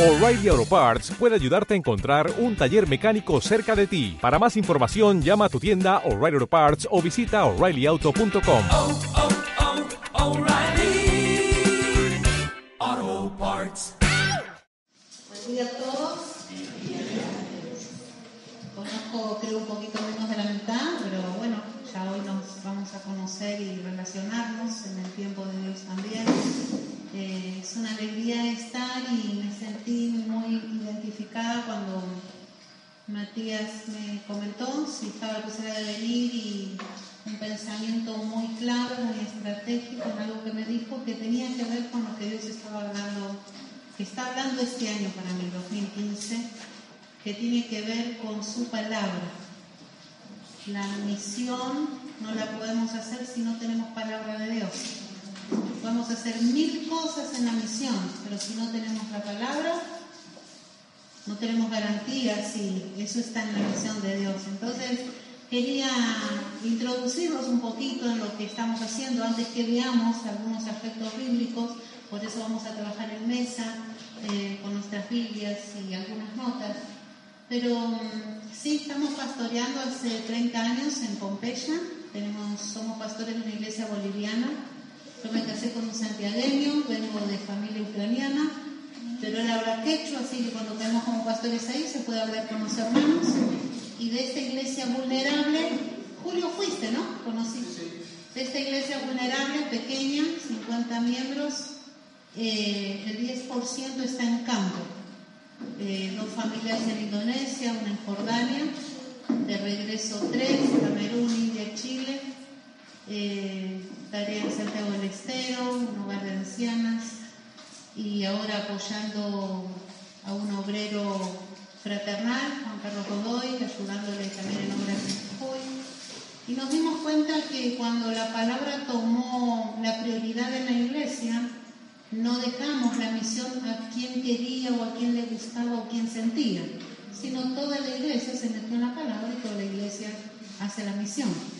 O'Reilly Auto Parts puede ayudarte a encontrar un taller mecánico cerca de ti. Para más información, llama a tu tienda O'Reilly Auto Parts o visita oreillyauto.com. oh, oh. Buen día a todos. Conozco, creo, un poquito menos de la mitad, pero bueno, ya hoy nos vamos a conocer y relacionarnos en el tiempo de Dios también. Es una alegría estar y me sentí muy identificada cuando Matías me comentó si estaba la posibilidad de venir y un pensamiento muy claro, muy estratégico, en algo que me dijo que tenía que ver con lo que Dios estaba hablando, que está hablando este año para mí, 2015, que tiene que ver con su palabra. La misión no la podemos hacer si no tenemos palabra de Dios. Podemos hacer mil cosas en la misión, pero si no tenemos la palabra, no tenemos garantía si eso está en la misión de Dios. Entonces, quería introducirnos un poquito en lo que estamos haciendo antes que veamos algunos aspectos bíblicos. Por eso vamos a trabajar en mesa eh, con nuestras Biblias y algunas notas. Pero mm, sí, estamos pastoreando hace 30 años en Pompeya. Somos pastores de una iglesia boliviana. Yo me casé con un santiagueño, vengo de familia ucraniana, pero él habla quechua, así que cuando tenemos como pastores ahí se puede hablar con los hermanos. Y de esta iglesia vulnerable, Julio fuiste, ¿no? Conocí. De esta iglesia vulnerable, pequeña, 50 miembros, eh, el 10% está en campo. Eh, dos familias en Indonesia, una en Jordania, de regreso tres, Camerún, India, Chile, eh, tarea en Santiago del Estero, un hogar de ancianas y ahora apoyando a un obrero fraternal, Juan Carlos Godoy, ayudándole también en obras de Jujuy. Y nos dimos cuenta que cuando la palabra tomó la prioridad en la iglesia, no dejamos la misión a quien quería o a quien le gustaba o quien sentía, sino toda la iglesia se metió en la palabra y toda la iglesia hace la misión.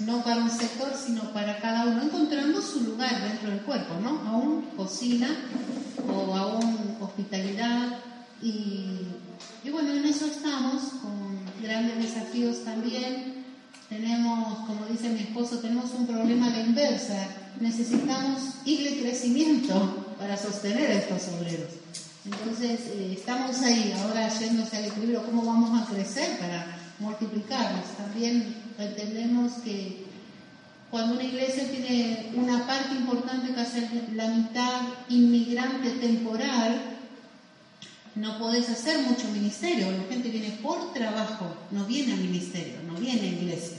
No para un sector, sino para cada uno, encontrando su lugar dentro del cuerpo, ¿no? Aún cocina o aún hospitalidad. Y, y bueno, en eso estamos, con grandes desafíos también. Tenemos, como dice mi esposo, tenemos un problema a la inversa. Necesitamos ir de crecimiento para sostener a estos obreros. Entonces, eh, estamos ahí, ahora yéndose al equilibrio, ¿cómo vamos a crecer para multiplicarnos? También entendemos que cuando una iglesia tiene una parte importante que la mitad inmigrante temporal, no podés hacer mucho ministerio. La gente viene por trabajo, no viene al ministerio, no viene a iglesia.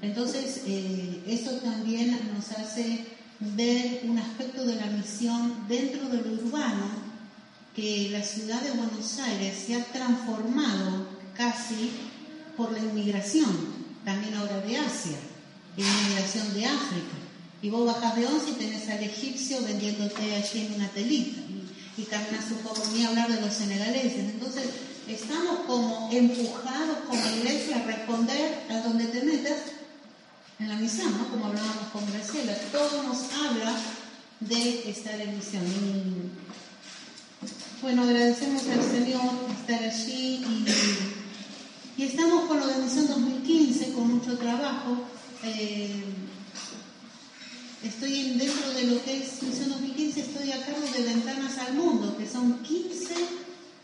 Entonces, eh, eso también nos hace ver un aspecto de la misión dentro de lo urbano, que la ciudad de Buenos Aires se ha transformado casi por la inmigración, también ahora de Asia, la inmigración de África. Y vos bajás de once y tenés al egipcio vendiéndote allí en una telita. Y, caminas un poco, ni hablar de los senegaleses. Entonces, estamos como empujados como iglesia a responder a donde te metas en la misión, ¿no? Como hablábamos con Graciela. Todo nos habla de estar en misión. Bueno, agradecemos al Señor estar allí y, y, estamos con de Misión 2015, con mucho trabajo. Eh, estoy en, dentro de lo que es Misión 2015, estoy a cargo de Ventanas al Mundo, que son 15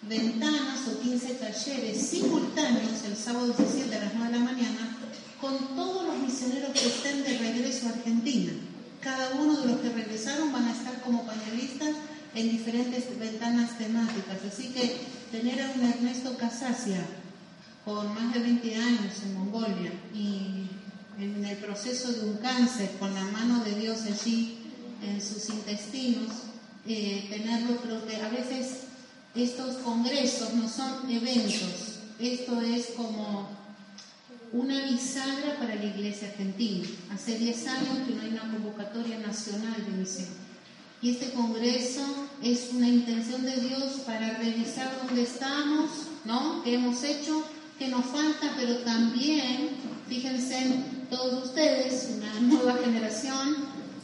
ventanas o 15 talleres simultáneos el sábado 17 a las 9 de la mañana con todos los misioneros que estén de regreso a Argentina. Cada uno de los que regresaron van a estar como panelistas en diferentes ventanas temáticas. Así que tener a un Ernesto Casasia con más de 20 años en Mongolia y en el proceso de un cáncer con la mano de Dios allí en sus intestinos, eh, tenerlo, creo que a veces estos congresos no son eventos, esto es como una bisagra para la iglesia argentina. Hace 10 años que no hay una convocatoria nacional de misión. Y este congreso es una intención de Dios para revisar dónde estamos, ¿no? ¿Qué hemos hecho? ¿Qué nos falta? Pero también, fíjense, todos ustedes, una nueva generación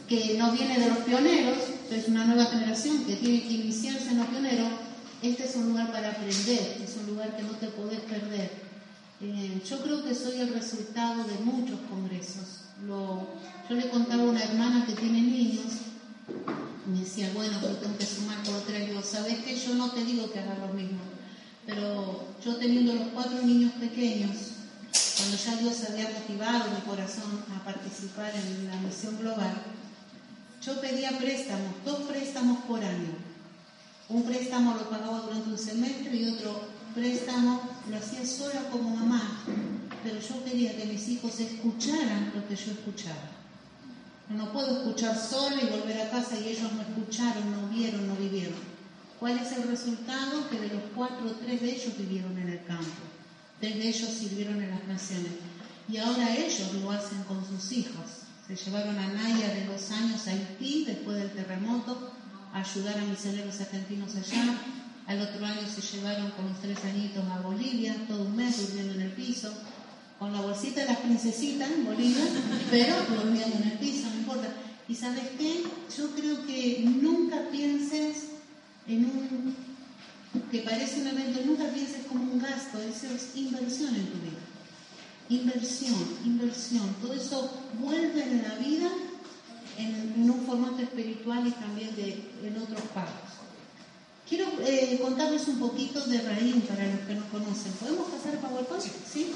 que no viene de los pioneros, es una nueva generación que tiene que iniciarse en los pioneros, este es un lugar para aprender, es un lugar que no te podés perder. Eh, yo creo que soy el resultado de muchos congresos. Lo, yo le contaba a una hermana que tiene niños, me decía, bueno, pero tengo que sumar por. Y digo, ¿sabes qué? Yo no te digo que hagas lo mismo, pero yo teniendo los cuatro niños pequeños, cuando ya Dios había motivado mi corazón a participar en la misión global, yo pedía préstamos, dos préstamos por año. Un préstamo lo pagaba durante un semestre y otro préstamo lo hacía sola como mamá, pero yo quería que mis hijos escucharan lo que yo escuchaba. No puedo escuchar sola y volver a casa y ellos no escucharon, no vieron, no vivieron. ¿Cuál es el resultado? Que de los cuatro, tres de ellos vivieron en el campo, tres de ellos sirvieron en las naciones. Y ahora ellos lo hacen con sus hijos. Se llevaron a Naya de dos años a Haití después del terremoto a ayudar a misioneros argentinos allá. Al otro año se llevaron con los tres añitos a Bolivia, todo un mes durmiendo en el piso, con la bolsita de las princesitas en Bolivia, pero durmiendo en el piso, no importa. Y sabes qué? Yo creo que nunca pienses en un, que parece un evento, nunca pienses como un gasto, eso es inversión en tu vida. Inversión, inversión, todo eso vuelve en la vida en, un formato espiritual y también de, en otros pagos. Quiero eh, contarles un poquito de Raín para los que no conocen. ¿Podemos pasar PowerPoint? Sí.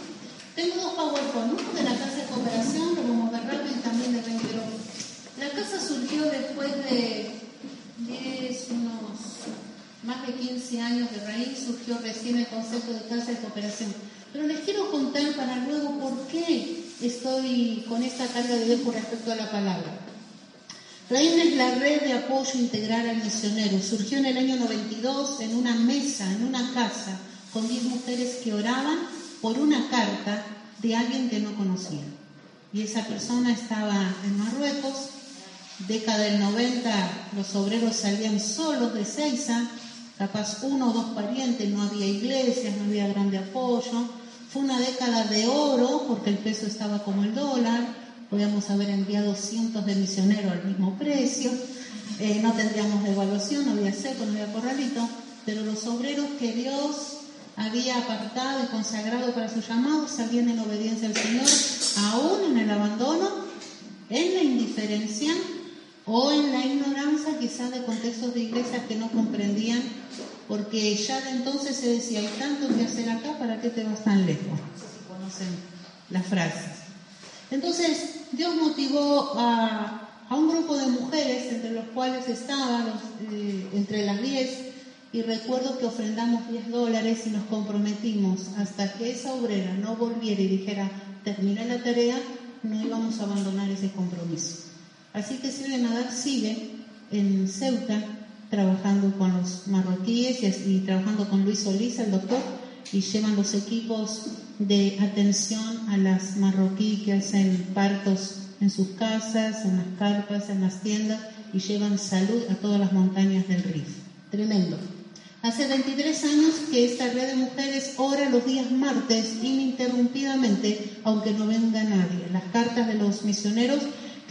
Tengo dos PowerPoint, uno de la Casa de Cooperación, lo vamos a ver rápido, y también de Rengero. La casa surgió después de 10, unos más de 15 años de Raín, surgió recién el concepto de Casa de Cooperación. Pero les quiero contar para luego por qué estoy con esta carga de Dios respecto a la palabra. Raín es la red de apoyo integral al misionero. Surgió en el año 92 en una mesa, en una casa, con 10 mujeres que oraban por una carta de alguien que no conocían. Y esa persona estaba en Marruecos, década del 90, los obreros salían solos de Seiza, capaz uno o dos parientes, no había iglesias, no había grande apoyo. Fue una década de oro porque el peso estaba como el dólar, podíamos haber enviado cientos de misioneros al mismo precio, eh, no tendríamos devaluación, no había seco, no había corralito, pero los obreros que Dios había apartado y consagrado para su llamado salían en obediencia al Señor, aún en el abandono, en la indiferencia o en la ignorancia quizás de contextos de iglesias que no comprendían, porque ya de entonces se decía, hay tanto que hacer acá, ¿para qué te vas tan lejos? Si conocen las frases. Entonces, Dios motivó a, un grupo de mujeres, entre los cuales estaban eh, entre las diez, y recuerdo que ofrendamos 10 dólares y nos comprometimos hasta que esa obrera no volviera y dijera, terminé la tarea, no íbamos a abandonar ese compromiso. Así que Silvia Nadal sigue en Ceuta trabajando con los marroquíes y, y trabajando con Luis Solís, el doctor, y llevan los equipos de atención a las marroquíes que hacen partos en sus casas, en las carpas, en las tiendas y llevan salud a todas las montañas del Rif. Tremendo. Hace 23 años que esta red de mujeres ora los días martes ininterrumpidamente, aunque no venga nadie. Las cartas de los misioneros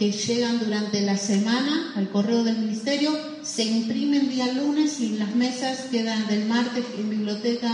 que llegan durante la semana al correo del ministerio se imprimen día lunes y las mesas quedan del martes en biblioteca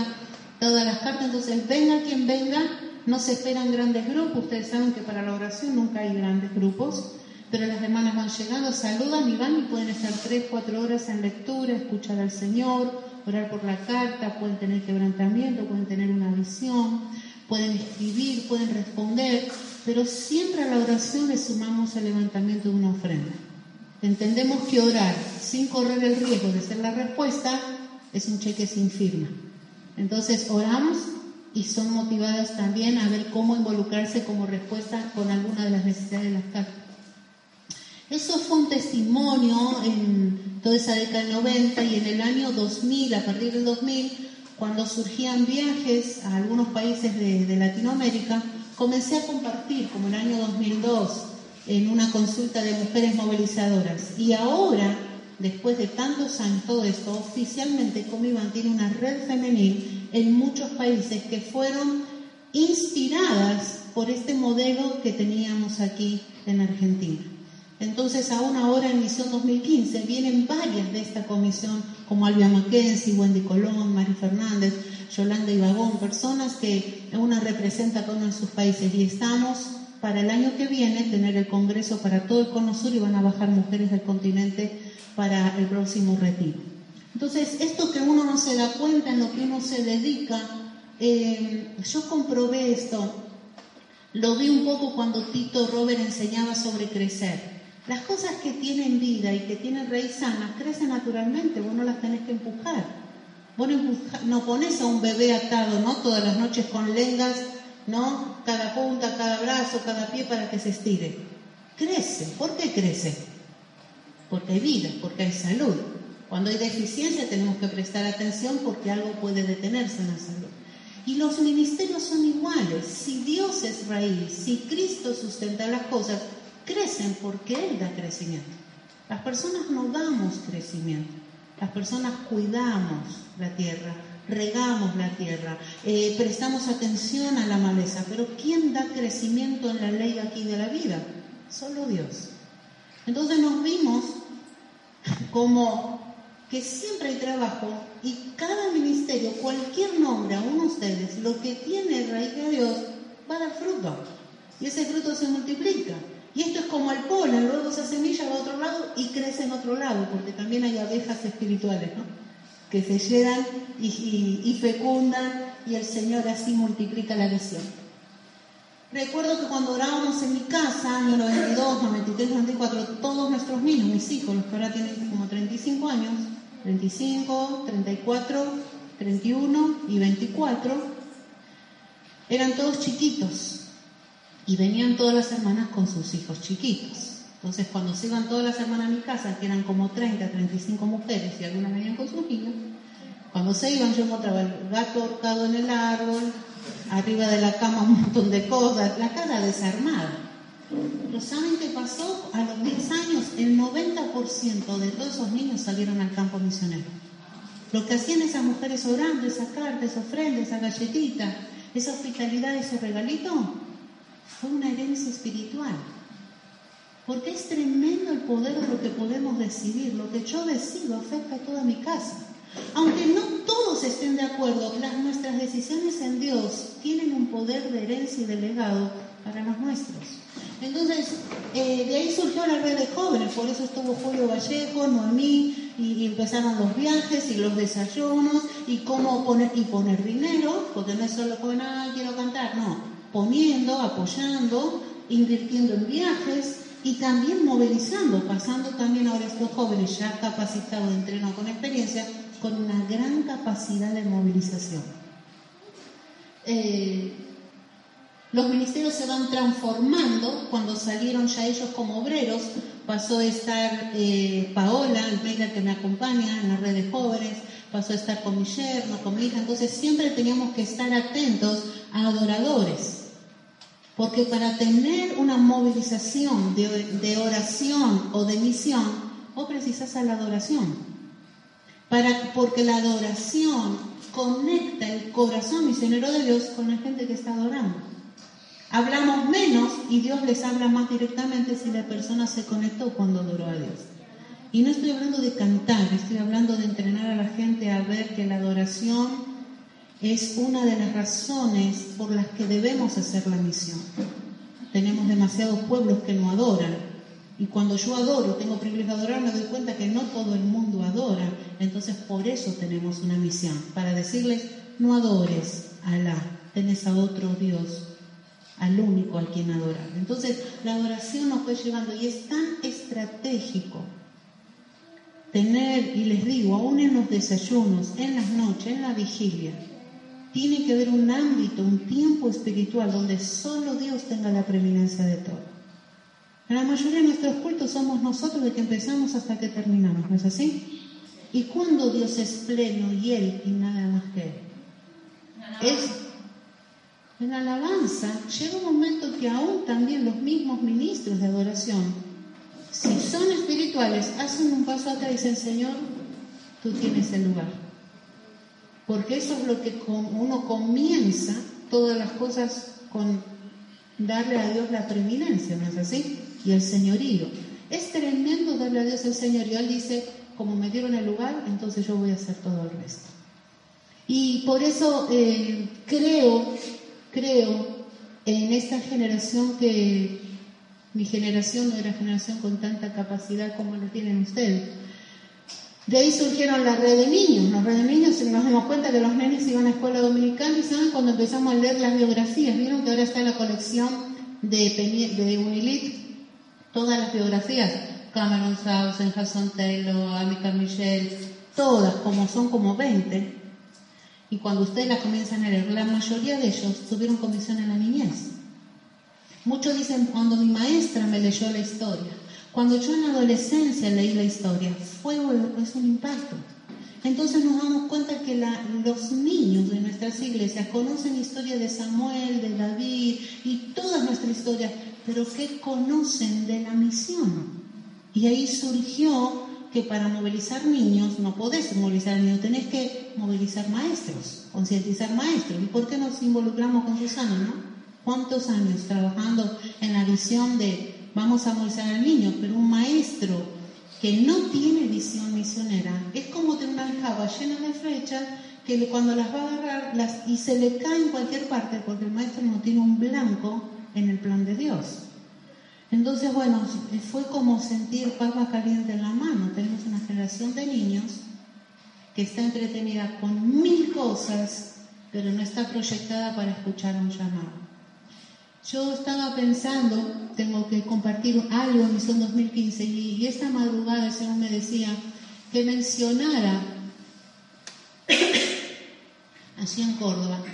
todas las cartas. Entonces, venga quien venga, no se esperan grandes grupos. Ustedes saben que para la oración nunca hay grandes grupos, pero las hermanas van llegando, saludan y van y pueden estar tres, cuatro horas en lectura, escuchar al Señor, orar por la carta, pueden tener quebrantamiento, pueden tener una visión, pueden escribir, pueden responder, pero siempre a la oración le sumamos el levantamiento de una ofrenda. Entendemos que orar sin correr el riesgo de ser la respuesta es un cheque sin firma. Entonces oramos y son motivadas también a ver cómo involucrarse como respuesta con alguna de las necesidades de las cartas. Eso fue un testimonio en toda esa década del 90 y en el año 2000, a partir del 2000, cuando surgían viajes a algunos países de, de Latinoamérica, comencé a compartir, como en el año 2002, en una consulta de mujeres movilizadoras. Y ahora después de tantos años, todo esto, oficialmente Comiban tiene una red femenil en muchos países que fueron inspiradas por este modelo que teníamos aquí en Argentina. Entonces, aún ahora en Misión 2015 vienen varias de esta comisión, como Albia Mackenzie, Wendy Colón, Mari Fernández, Yolanda Ibagón, personas que una representa con uno de sus países. Y estamos para el año que viene tener el Congreso para todo el Cono Sur y van a bajar mujeres del continente para el próximo retiro. Entonces, esto que uno no se da cuenta en lo que uno se dedica, eh, yo comprobé esto, lo vi un poco cuando Tito Robert enseñaba sobre crecer. Las cosas que tienen vida y que tienen raíz sana crecen naturalmente, vos no las tenés que empujar. No pones a un bebé atado, ¿no? Todas las noches con lengas, ¿no? Cada punta, cada brazo, cada pie para que se estire. Crece. ¿Por qué crece? Porque hay vida, porque hay salud. Cuando hay deficiencia tenemos que prestar atención porque algo puede detenerse en la salud. Y los ministerios son iguales. Si Dios es raíz, si Cristo sustenta las cosas, crecen porque Él da crecimiento. Las personas no damos crecimiento, las personas cuidamos la tierra, regamos la tierra, eh, prestamos atención a la maleza, pero ¿quién da crecimiento en la ley aquí de la vida? Solo Dios. Entonces nos vimos como que siempre hay trabajo y cada ministerio, cualquier nombre, aún ustedes, lo que tiene raíz de Dios, va a dar fruto. Y ese fruto se multiplica. Y esto es como el polen, luego esa semilla va a otro lado y crece en otro lado, porque también hay abejas espirituales, ¿no? Que se llegan y, fecundan y el Señor así multiplica la visión. Recuerdo que cuando orábamos en mi casa, año 92, 93, 94, todos nuestros niños, mis hijos, los que ahora tienen como 35 años, 35, 34, 31 y 24, eran todos chiquitos y venían todas las hermanas con sus hijos chiquitos. Entonces, cuando se iban todas las hermanas a mi casa, que eran como 30, 35 mujeres y algunas venían con sus niños, cuando se iban yo encontraba el gato ahorcado en el árbol, arriba de la cama un montón de cosas, la casa desarmada. Pero ¿saben qué pasó? A los 10 años, el 90% de todos esos niños salieron al campo misionero. Lo que hacían esas mujeres orando, esa carta, esa ofrenda, esa galletita, esa hospitalidad, ese regalito, fue una herencia espiritual. Porque es tremendo el poder de lo que podemos decidir. Lo que yo decido afecta a toda mi casa. Aunque no todos estén de acuerdo, las nuestras decisiones en Dios tienen un poder de herencia y de legado para los nuestros. Entonces, eh, de ahí surgió la red de jóvenes, por eso estuvo Julio Vallejo, Noemí, y, empezaron los viajes y los desayunos, y cómo poner, y poner dinero, porque no es solo joven, ah, quiero cantar, no, poniendo, apoyando, invirtiendo en viajes y también movilizando, pasando también ahora estos jóvenes ya capacitados, entrenados con experiencia, con una gran capacidad de movilización. Eh, los ministerios se van transformando cuando salieron ya ellos como obreros. Pasó a estar eh, Paola, Almeida que me acompaña en la red de jóvenes, pasó a estar con mi yerno, con mi hija. Entonces siempre teníamos que estar atentos a adoradores. Porque para tener una movilización de, oración o de misión, vos precisas a la adoración. Para, porque la adoración conecta el corazón misionero de Dios con la gente que está adorando. Hablamos menos y Dios les habla más directamente si la persona se conectó cuando adoró a Dios. Y no estoy hablando de cantar, estoy hablando de entrenar a la gente a ver que la adoración es una de las razones por las que debemos hacer la misión. Tenemos demasiados pueblos que no adoran. Y cuando yo adoro, tengo privilegio de adorar, me doy cuenta que no todo el mundo adora. Entonces por eso tenemos una misión, para decirles, no adores a Alá, tenés a otro Dios al único al quien adorar. Entonces, la adoración nos fue llevando y es tan estratégico tener, y les digo, aún en los desayunos, en las noches, en la vigilia, tiene que haber un ámbito, un tiempo espiritual donde solo Dios tenga la preeminencia de todo. En la mayoría de nuestros cultos somos nosotros de que empezamos hasta que terminamos, ¿no es así? ¿Y cuando Dios es pleno y Él y nada más que Él? Es en la alabanza llega un momento que aún también los mismos ministros de adoración, si son espirituales, hacen un paso atrás y dicen, Señor, tú tienes el lugar. Porque eso es lo que uno comienza todas las cosas con darle a Dios la preeminencia, ¿no es así? Y el señorío. Es tremendo darle a Dios el Señor. Y Él dice, como me dieron el lugar, entonces yo voy a hacer todo el resto. Y por eso eh, creo, creo en esta generación que mi generación no era generación con tanta capacidad como la tienen ustedes. De ahí surgieron la red de niños. La red de niños nos dimos cuenta que los nenes iban a escuela dominicana y saben cuando empezamos a leer las biografías. Vieron que ahora está la colección de, de Unilit, todas las biografías. Cameron Sausen, Hudson Taylor, Amica Michelle, todas, como son como 20. Y cuando ustedes las comienzan a leer, la mayoría de ellos tuvieron comisión en la niñez. Muchos dicen, cuando mi maestra me leyó la historia, cuando yo en la adolescencia leí la historia, fue un impacto. Entonces nos damos cuenta que los niños de nuestras iglesias conocen historia de Samuel, de David y todas nuestras historias, pero ¿qué conocen de la misión? Y ahí surgió que para movilizar niños no podés movilizar niños, tenés que movilizar maestros, concientizar maestros. ¿Y por qué nos involucramos con Susana, no? ¿Cuántos años trabajando en la visión de vamos a movilizar al niño? Pero un maestro que no tiene visión misionera es como tener una aljaba llena de flechas que cuando las va a agarrar y se le cae en cualquier parte porque el maestro no tiene un blanco en el plan de Dios. Entonces, bueno, fue como sentir palma caliente en la mano. Tenemos una generación de niños que está entretenida con mil cosas, pero no está proyectada para escuchar un llamado. Yo estaba pensando, tengo que compartir algo en Misión 2015, y, esta madrugada el Señor me decía que mencionara así en Córdoba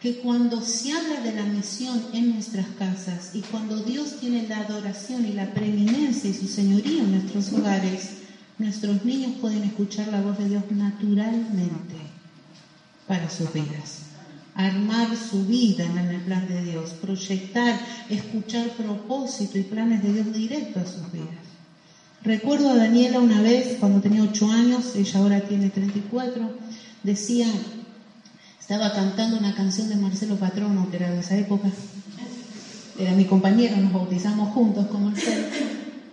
que cuando se habla de la misión en nuestras casas y cuando Dios tiene la adoración y la preeminencia y su señoría en nuestros hogares, nuestros niños pueden escuchar la voz de Dios naturalmente para sus vidas. Armar su vida en el plan de Dios, proyectar, escuchar propósito y planes de Dios directo a sus vidas. Recuerdo a Daniela una vez, cuando tenía ocho años, ella ahora tiene 34, decía, estaba cantando una canción de Marcelo Patrono, que era de esa época. Era mi compañero, nos bautizamos juntos como el.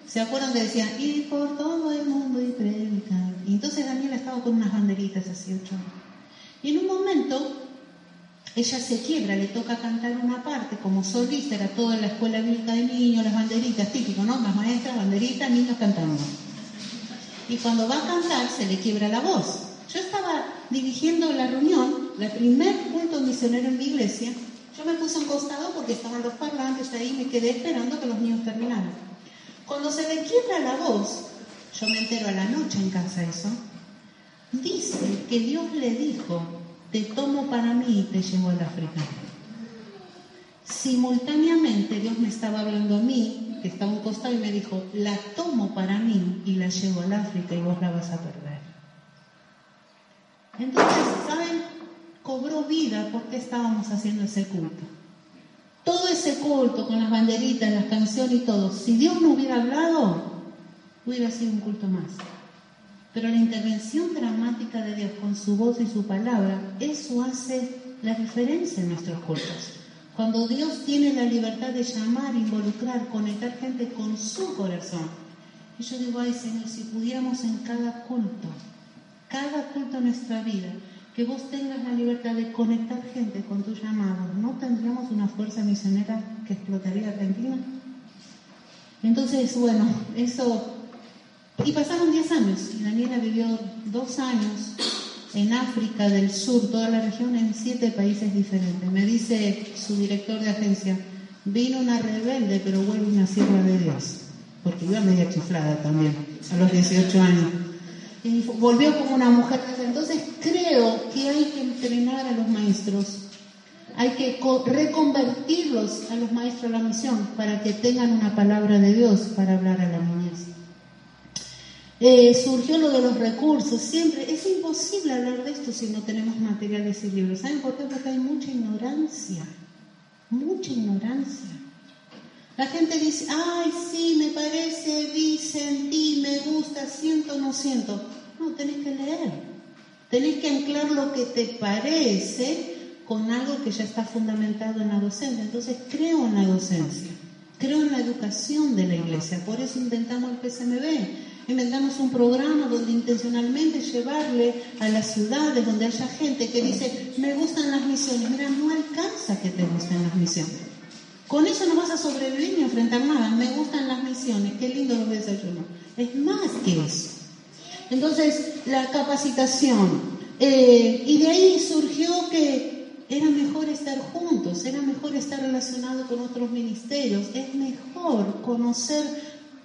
¿Se acuerdan que decía, ir por todo el mundo y predicar? Y entonces Daniela estaba con unas banderitas así, ocho Y en un momento, ella se quiebra, le toca cantar una parte, como solista, era toda la escuela bíblica de niños, las banderitas, típico, ¿no? Las maestras, banderitas, niños cantando. Y cuando va a cantar, se le quiebra la voz. Yo estaba dirigiendo la reunión, el primer punto misionero en mi iglesia. Yo me puse un costado porque estaban los parlantes ahí me quedé esperando que los niños terminaran. Cuando se le quiebra la voz, yo me entero a la noche en casa eso, dice que Dios le dijo, te tomo para mí y te llevo al África. Simultáneamente Dios me estaba hablando a mí, que estaba a un costado, y me dijo, la tomo para mí y la llevo al África y vos la vas a perder. Entonces, ¿saben? Cobró vida porque estábamos haciendo ese culto. Todo ese culto con las banderitas, las canciones y todo, si Dios no hubiera hablado, hubiera sido un culto más. Pero la intervención dramática de Dios con su voz y su palabra, eso hace la diferencia en nuestros cultos. Cuando Dios tiene la libertad de llamar, involucrar, conectar gente con su corazón. Y yo digo, ay Señor, si pudiéramos en cada culto cada culto de nuestra vida, que vos tengas la libertad de conectar gente con tu llamado, ¿no tendríamos una fuerza misionera que explotaría Argentina? Entonces, bueno, eso... Y pasaron 10 años, y Daniela vivió dos años en África del Sur, toda la región, en siete países diferentes. Me dice su director de agencia, vino una rebelde, pero vuelve una sierva de Dios, porque iba media chiflada también, a los 18 años y volvió como una mujer. Entonces creo que hay que entrenar a los maestros, hay que reconvertirlos a los maestros a la misión para que tengan una palabra de Dios para hablar a la niñez. Eh, surgió lo de los recursos, siempre es imposible hablar de esto si no tenemos materiales y libros. ¿Saben por qué? Porque hay mucha ignorancia, mucha ignorancia. La gente dice, ay, sí, me parece, vi, sentí, me gusta, siento, no siento. No, tenés que leer. Tenés que anclar lo que te parece con algo que ya está fundamentado en la docencia. Entonces creo en la docencia. creo en la educación de la iglesia, por eso inventamos el PSMB. Inventamos un programa donde intencionalmente llevarle a las ciudades donde haya gente que dice, me gustan las misiones. Mira, no alcanza que te gusten las misiones. Con eso no vas a sobrevivir ni enfrentar nada. Me gustan las misiones, qué lindo los desayunos. Es más que eso. Entonces, la capacitación. Eh, y de ahí surgió que era mejor estar juntos, era mejor estar relacionado con otros ministerios, es mejor conocer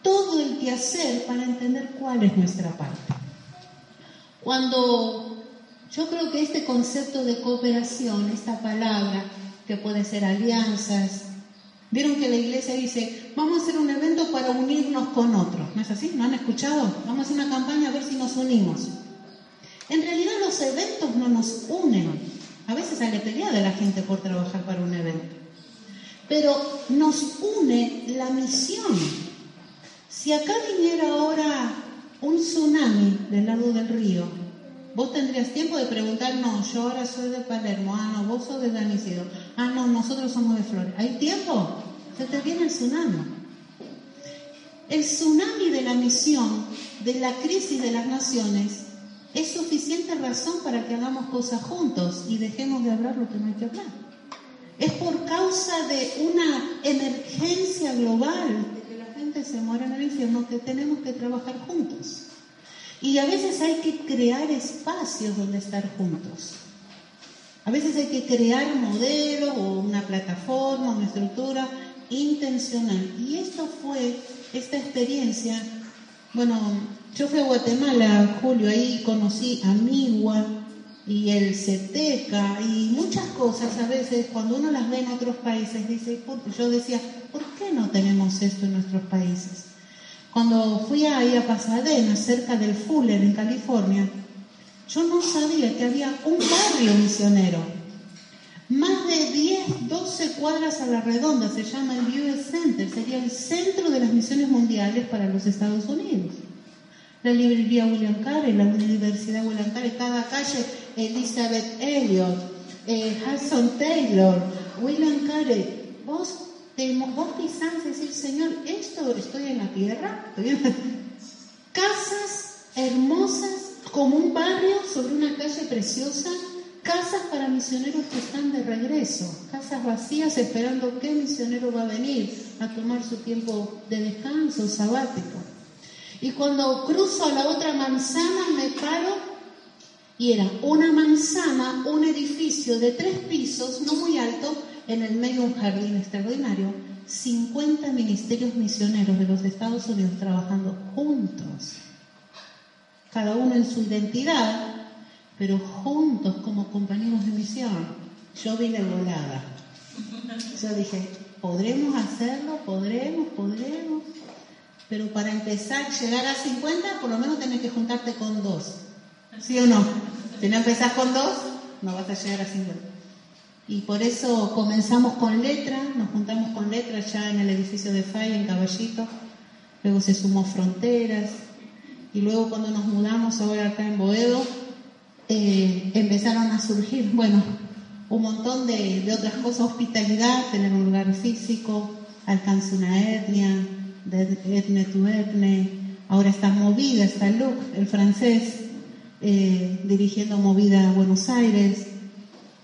todo el quehacer para entender cuál es nuestra parte. Cuando yo creo que este concepto de cooperación, esta palabra, que puede ser alianzas, vieron que la iglesia dice, vamos a hacer un evento para unirnos con otros, ¿no es así? ¿No han escuchado? Vamos a hacer una campaña a ver si nos unimos. En realidad los eventos no nos unen. A veces sale peleada la gente por trabajar para un evento. Pero nos une la misión. Si acá viniera ahora un tsunami del lado del río, vos tendrías tiempo de preguntar, no, yo ahora soy de Palermo, ah, no, vos sos de San ah, no, nosotros somos de Flores. ¿Hay tiempo? Se te viene el tsunami. El tsunami de la misión, de la crisis de las naciones, es suficiente razón para que hagamos cosas juntos y dejemos de hablar lo que no hay que hablar. Es por causa de una emergencia global se muera en el infierno que tenemos que trabajar juntos. Y a veces hay que crear espacios donde estar juntos. A veces hay que crear modelos o una plataforma, una estructura intencional. Y esto fue, esta experiencia, bueno, yo fui a Guatemala, Julio, ahí conocí a Migua y el CETECA y muchas cosas a veces cuando uno las ve en otros países, dice, yo decía, ¿por qué no tenemos esto en nuestros países? Cuando fui ahí a Pasadena, cerca del Fuller, en California, yo no sabía que había un barrio misionero. Más de 10, 12 cuadras a la redonda, se llama el US Center, sería el centro de las misiones mundiales para los Estados Unidos la librería William Carey, la Universidad William Carey, cada calle Elizabeth Elliot, eh, Hudson Taylor, William Carey. Vos, te, vos decir, Señor, esto estoy en la tierra. Casas hermosas, como un barrio sobre una calle preciosa, casas para misioneros que están de regreso, casas vacías esperando qué misionero va a venir a tomar su tiempo de descanso sabático. Y cuando cruzo a la otra manzana me paro y era una manzana, un edificio de tres pisos, no muy alto, en el medio de un jardín extraordinario, 50 ministerios misioneros de los Estados Unidos trabajando juntos, cada uno en su identidad, pero juntos como compañeros de misión. Yo vine volada. Yo dije, ¿podremos hacerlo? ¿Podremos? ¿Podremos? Pero para empezar, llegar a 50, por lo menos tenés que juntarte con dos. ¿Sí o no? Si no empezás con dos, no vas a llegar a 50. Y por eso comenzamos con letra, nos juntamos con letra ya en el edificio de FAI en Caballito, luego se sumó Fronteras, y luego cuando nos mudamos ahora acá en Boedo, eh, empezaron a surgir, bueno, un montón de, de otras cosas, hospitalidad, tener un lugar físico, alcance una etnia, de etne tu etne. Ahora está Movida, está Luc, el francés, eh, dirigiendo Movida a Buenos Aires.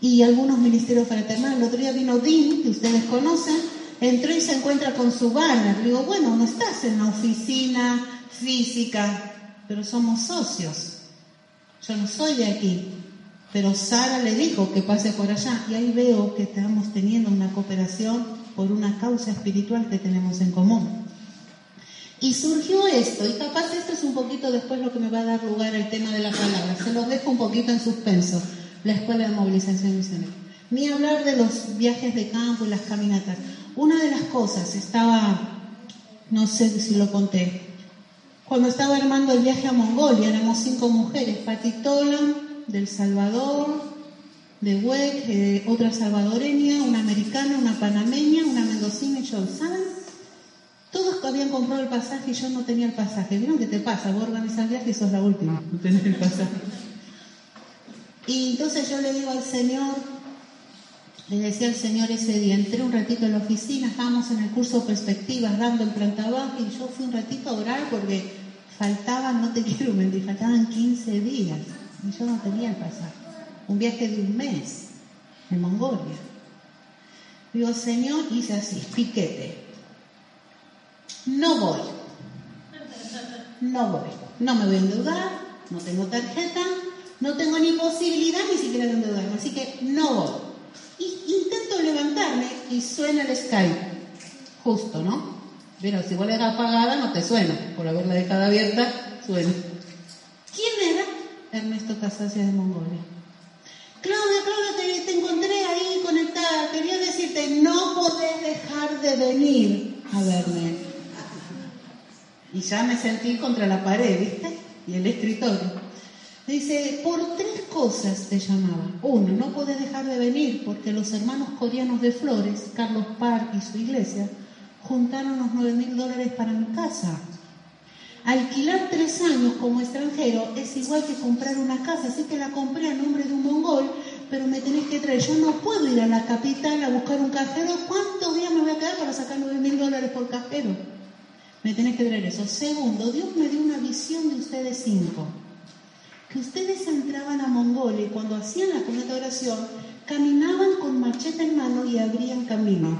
Y algunos ministerios fraternales. El otro día vino Dean, que ustedes conocen, entró y se encuentra con su banner. Digo, bueno, no estás en la oficina física, pero somos socios. Yo no soy de aquí, pero Sara le dijo que pase por allá y ahí veo que estamos teniendo una cooperación por una causa espiritual que tenemos en común. Y surgió esto, y capaz esto es un poquito después lo que me va a dar lugar al tema de la palabra. Se los dejo un poquito en suspenso, la Escuela de Movilización Misionera. Ni hablar de los viajes de campo y las caminatas. Una de las cosas, estaba, no sé si lo conté, cuando estaba armando el viaje a Mongolia, éramos cinco mujeres, Pati Tolan, del Salvador, de Huec, eh, otra salvadoreña, una americana, una panameña, una mendocina y yo. ¿Saben todos habían comprado el pasaje y yo no tenía el pasaje. ¿Vieron qué te pasa? Vos organizas el viaje y sos la última. No tenés el pasaje. Y entonces yo le digo al Señor, Le decía al Señor ese día, entré un ratito en la oficina, estábamos en el curso Perspectivas dando en planta baja y yo fui un ratito a orar porque faltaban, no te quiero mentir, faltaban 15 días y yo no tenía el pasaje. Un viaje de un mes en Mongolia. Digo, Señor, hice así, piquete. No voy. No voy. No me voy a endeudar, no tengo tarjeta, no tengo ni posibilidad ni siquiera de endeudarme, así que no voy. Intento levantarme y suena el Skype. Justo, ¿no? Pero si vos la dejas apagada no te suena. Por haberla dejado abierta, suena. ¿Quién era? Ernesto Casasia de Mongolia. Claudia, Claudia, te, te encontré ahí conectada. Quería decirte, no podés dejar de venir a verme. Y ya me sentí contra la pared, ¿viste? Y el escritorio. Dice, por tres cosas te llamaba. Uno, no podés dejar de venir porque los hermanos coreanos de Flores, Carlos Park y su iglesia, juntaron los nueve mil dólares para mi casa. Alquilar tres años como extranjero es igual que comprar una casa, así que la compré a nombre de un mongol, pero me tenés que traer. Yo no puedo ir a la capital a buscar un cajero. ¿Cuántos días me voy a quedar para sacar nueve mil dólares por cajero? Me tenés que traer eso. Segundo, Dios me dio una visión de ustedes cinco. Que ustedes entraban a Mongolia y cuando hacían la primera oración, caminaban con machete en mano y abrían camino.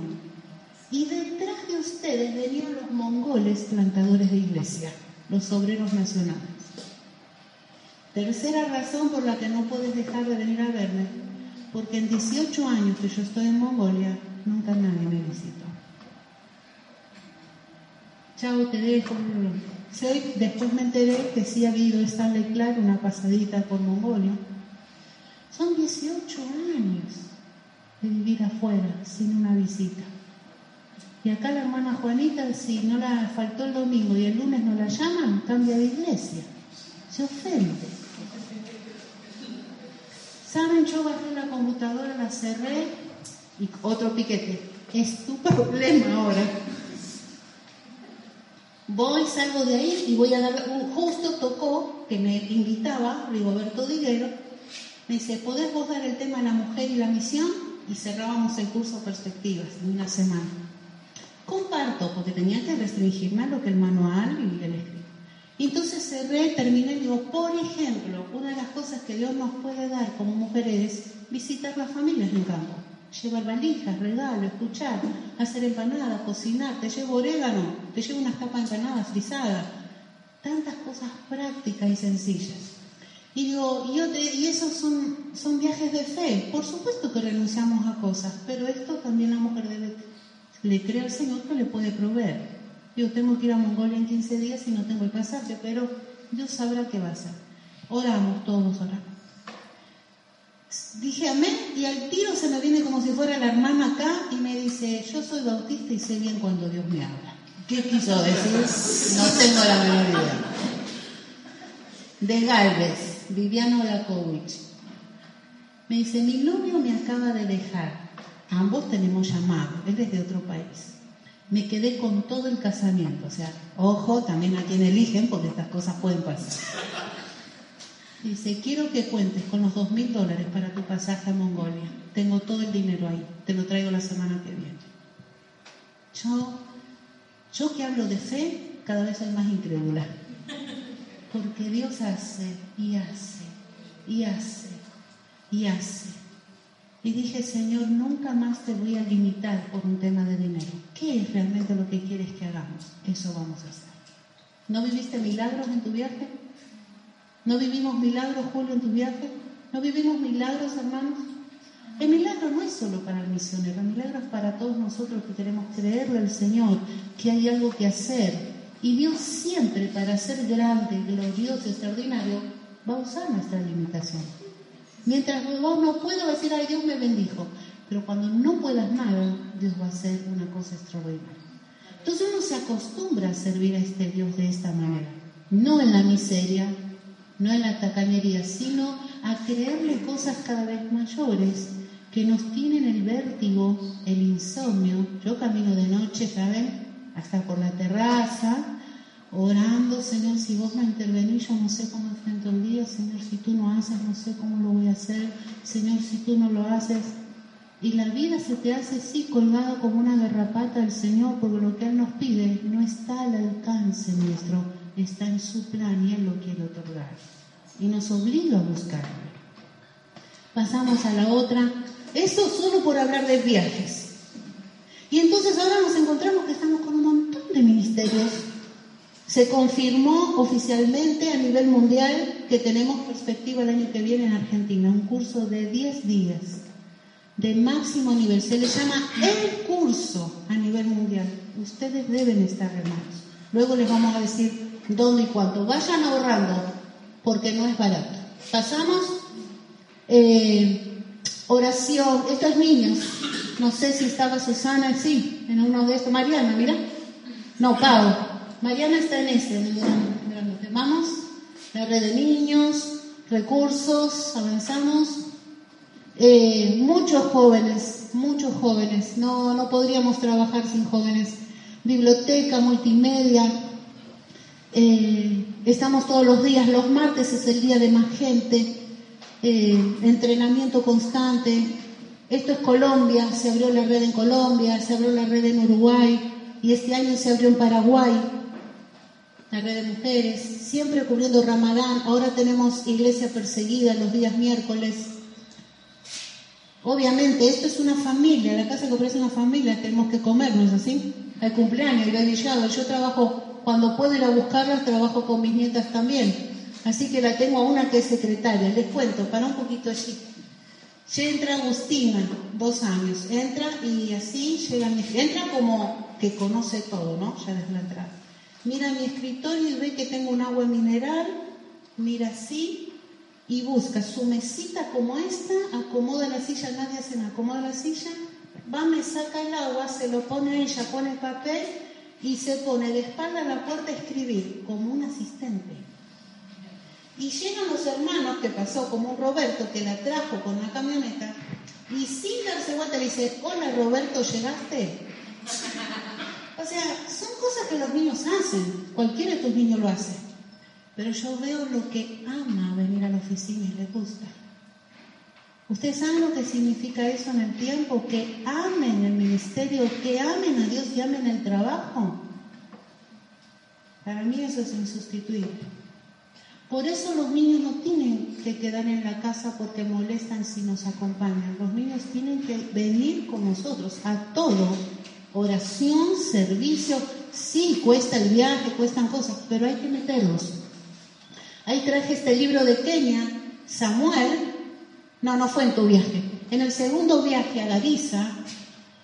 Y detrás de ustedes venían los mongoles plantadores de iglesia, los obreros nacionales. Tercera razón por la que no puedes dejar de venir a verme, porque en 18 años que yo estoy en Mongolia, nunca nadie me visitó. Chao, te dejo. Después me enteré que sí ha habido Stanley Clark una pasadita por Mongolia. Son 18 años de vivir afuera sin una visita. Y acá la hermana Juanita, si no la faltó el domingo y el lunes no la llaman, cambia de iglesia. Se ofende. ¿Saben? Yo bajé la computadora, la cerré y otro piquete. Es tu problema ahora. Voy, salgo de ahí y voy a dar, justo tocó que me invitaba Rigoberto Diguero, me dice, ¿podés vos dar el tema de la mujer y la misión? Y cerrábamos el curso Perspectivas en una semana. Comparto, porque tenía que restringirme a lo que el manual y el escrito. Entonces cerré, terminé y digo, por ejemplo, una de las cosas que Dios nos puede dar como mujeres es visitar las familias en campo llevar valijas, regalos, escuchar, hacer empanadas, cocinar, te llevo orégano, te llevo unas capas de empanadas frisadas, tantas cosas prácticas y sencillas. Y digo, y, te- y esos son, son viajes de fe. Por supuesto que renunciamos a cosas, pero esto también la mujer debe, le cree al Señor que le puede proveer. Yo tengo que ir a Mongolia en 15 días y no tengo el pasaje, pero Dios sabrá qué va a hacer. Oramos, todos oramos. Dije amén y al tiro se me viene como si fuera la hermana acá y me dice, yo soy bautista y sé bien cuando Dios me habla. ¿Qué quiso decir? No tengo la menor idea. De Galvez, Viviano Lakovich. Me dice, mi novio me acaba de dejar. Ambos tenemos llamado, él es de otro país. Me quedé con todo el casamiento, o sea, ojo también a quien eligen porque estas cosas pueden pasar. Dice, quiero que cuentes con los dos mil dólares para tu pasaje a Mongolia. Tengo todo el dinero ahí, te lo traigo la semana que viene. Yo, yo que hablo de fe, cada vez soy más incrédula. Porque Dios hace y hace y hace y hace. Y dije, Señor, nunca más te voy a limitar por un tema de dinero. ¿Qué es realmente lo que quieres que hagamos? Eso vamos a hacer. ¿No viviste milagros en tu viaje? ¿No vivimos milagros, Julio, en tu viaje? ¿No vivimos milagros, hermanos? El milagro no es solo para el misionero, el milagro es para todos nosotros que queremos creerle al Señor que hay algo que hacer. Y Dios siempre, para ser grande, glorioso, extraordinario, va a usar nuestra limitación. Mientras vos no puedas decir, ay, Dios me bendijo. Pero cuando no puedas nada, Dios va a hacer una cosa extraordinaria. Entonces uno se acostumbra a servir a este Dios de esta manera. No en la miseria, no en la tacañería, sino a creerle cosas cada vez mayores que nos tienen el vértigo, el insomnio. Yo camino de noche, ¿saben? Hasta por la terraza, orando, Señor, si vos no intervenís, yo no sé cómo enfrento el día, Señor, si tú no haces, no sé cómo lo voy a hacer, Señor, si tú no lo haces. Y la vida se te hace así colgada como una garrapata del Señor, porque lo que Él nos pide no está al alcance nuestro, está en su plan y Él lo quiere otorgar. Y nos obliga a buscarlo. Pasamos a la otra. Esto solo por hablar de viajes. Y entonces ahora nos encontramos que estamos con un montón de ministerios. Se confirmó oficialmente a nivel mundial que tenemos perspectiva el año que viene en Argentina, un curso de 10 días de máximo nivel. Se le llama el curso a nivel mundial. Ustedes deben estar hermanos. Luego les vamos a decir dónde y cuánto. Vayan ahorrando, porque no es barato. Pasamos. Eh, oración. Estos niños. No sé si estaba Susana, sí, en uno de estos. Mariana, mira. No, Pau. Mariana está en este, en el. Vamos. La red de niños, recursos, avanzamos. Eh, muchos jóvenes, muchos jóvenes, no, no podríamos trabajar sin jóvenes. Biblioteca, multimedia, eh, estamos todos los días, los martes es el día de más gente, eh, entrenamiento constante. Esto es Colombia, se abrió la red en Colombia, se abrió la red en Uruguay y este año se abrió en Paraguay, la red de mujeres, siempre cubriendo Ramadán. Ahora tenemos iglesia perseguida los días miércoles. Obviamente, esto es una familia, la casa que es una familia, tenemos que comer, ¿no es así? El cumpleaños, el dedillado. Yo trabajo, cuando puedo ir a buscarlas, trabajo con mis nietas también. Así que la tengo a una que es secretaria. Les cuento, para un poquito allí. Ya entra Agustina, dos años. Entra y así llega mi... Entra como que conoce todo, ¿no? Ya desde la entrada. Mira mi escritorio y ve que tengo un agua mineral. Mira así, y busca su mesita como esta, acomoda la silla, nadie hace nada, acomoda la silla, va, me saca el agua, se lo pone ella, pone el papel y se pone de espalda a la puerta a escribir, como un asistente. Y llegan los hermanos, que pasó como un Roberto, que la trajo con la camioneta, y sin darse vuelta le dice, hola Roberto, ¿llegaste? O sea, son cosas que los niños hacen, cualquiera de tus niños lo hace. Pero yo veo lo que ama venir a la oficina y le gusta. ¿Ustedes saben lo que significa eso en el tiempo? Que amen el ministerio, que amen a Dios y amen el trabajo. Para mí eso es insustituible. Por eso los niños no tienen que quedar en la casa porque molestan si nos acompañan. Los niños tienen que venir con nosotros a todo. Oración, servicio, sí, cuesta el viaje, cuestan cosas, pero hay que meterlos. Ahí traje este libro de Kenia, Samuel. No, no fue en tu viaje. En el segundo viaje a Gariza,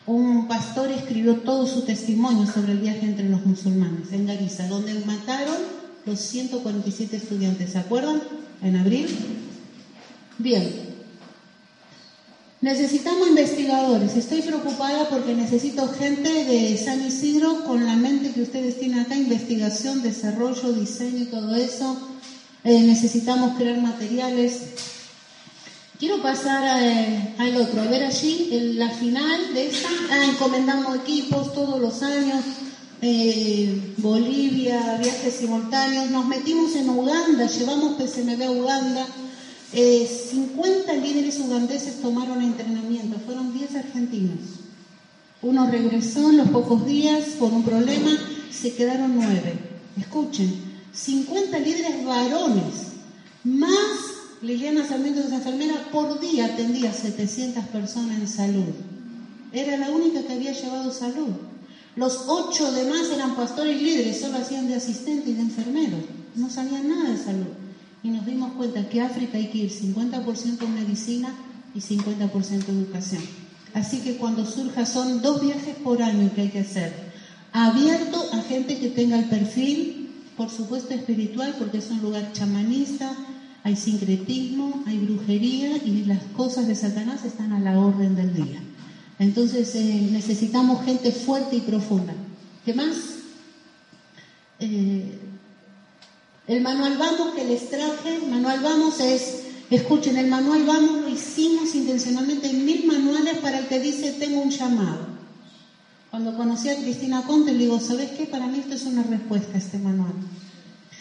un pastor escribió todo su testimonio sobre el viaje entre los musulmanes en Gariza, donde mataron los 147 estudiantes. ¿Se acuerdan? En abril. Bien. Necesitamos investigadores. Estoy preocupada porque necesito gente de San Isidro con la mente que ustedes tienen acá, investigación, desarrollo, diseño y todo eso eh, necesitamos crear materiales. Quiero pasar eh, al otro, a ver allí en la final de esta, ah, encomendamos equipos todos los años, eh, Bolivia, viajes simultáneos, nos metimos en Uganda, llevamos PCMB a Uganda, 50 líderes ugandeses tomaron entrenamiento, fueron 10 argentinos. Uno regresó en los pocos días por un problema, se quedaron 9. Escuchen, 50 líderes varones, más Liliana Sarmiento de enfermera, por día atendía 700 personas en salud. Era la única que había llevado salud. Los ocho demás eran pastores líderes, solo hacían de asistente y de enfermeros. No sabían nada de salud. Y nos dimos cuenta que África hay que ir 50% medicina y 50% educación. Así que cuando surja son dos viajes por año que hay que hacer. Abierto a gente que tenga el perfil por supuesto espiritual, porque es un lugar chamanista, hay sincretismo, hay brujería y las cosas de Satanás están a la orden del día. Entonces eh, necesitamos gente fuerte y profunda. ¿Qué más? Eh, el manual Vamos que les traje, manual Vamos es, escuchen, el manual Vamos lo hicimos intencionalmente en mil manuales para el que dice tengo un llamado. Cuando conocí a Cristina Conte, le digo, ¿sabes qué? Para mí esto es una respuesta este manual.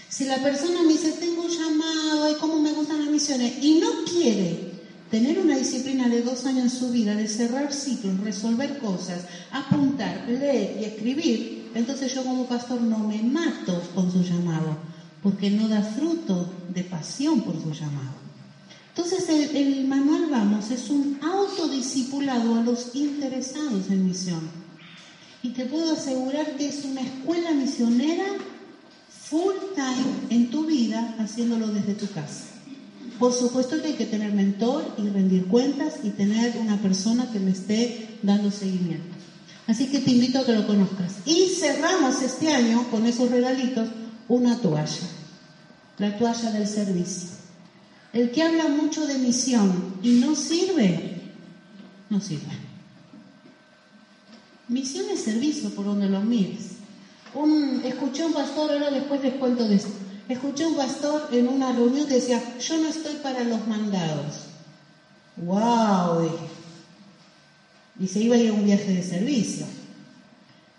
Si la persona me dice, tengo un llamado, y cómo me gustan las misiones, y no quiere tener una disciplina de dos años en su vida, de cerrar ciclos, resolver cosas, apuntar, leer y escribir, entonces yo como pastor no me mato con su llamado, porque no da fruto de pasión por su llamado. Entonces el, el manual Vamos es un autodiscipulado a los interesados en misión. Y te puedo asegurar que es una escuela misionera full time en tu vida haciéndolo desde tu casa. Por supuesto que hay que tener mentor y rendir cuentas y tener una persona que le esté dando seguimiento. Así que te invito a que lo conozcas. Y cerramos este año con esos regalitos una toalla, la toalla del servicio. El que habla mucho de misión y no sirve, no sirve. Misión es servicio por donde lo mires. Un, escuché un pastor, ahora después les cuento de esto. Escuché un pastor en una reunión que decía, yo no estoy para los mandados. ¡Wow! Dije. Y se iba a ir a un viaje de servicio.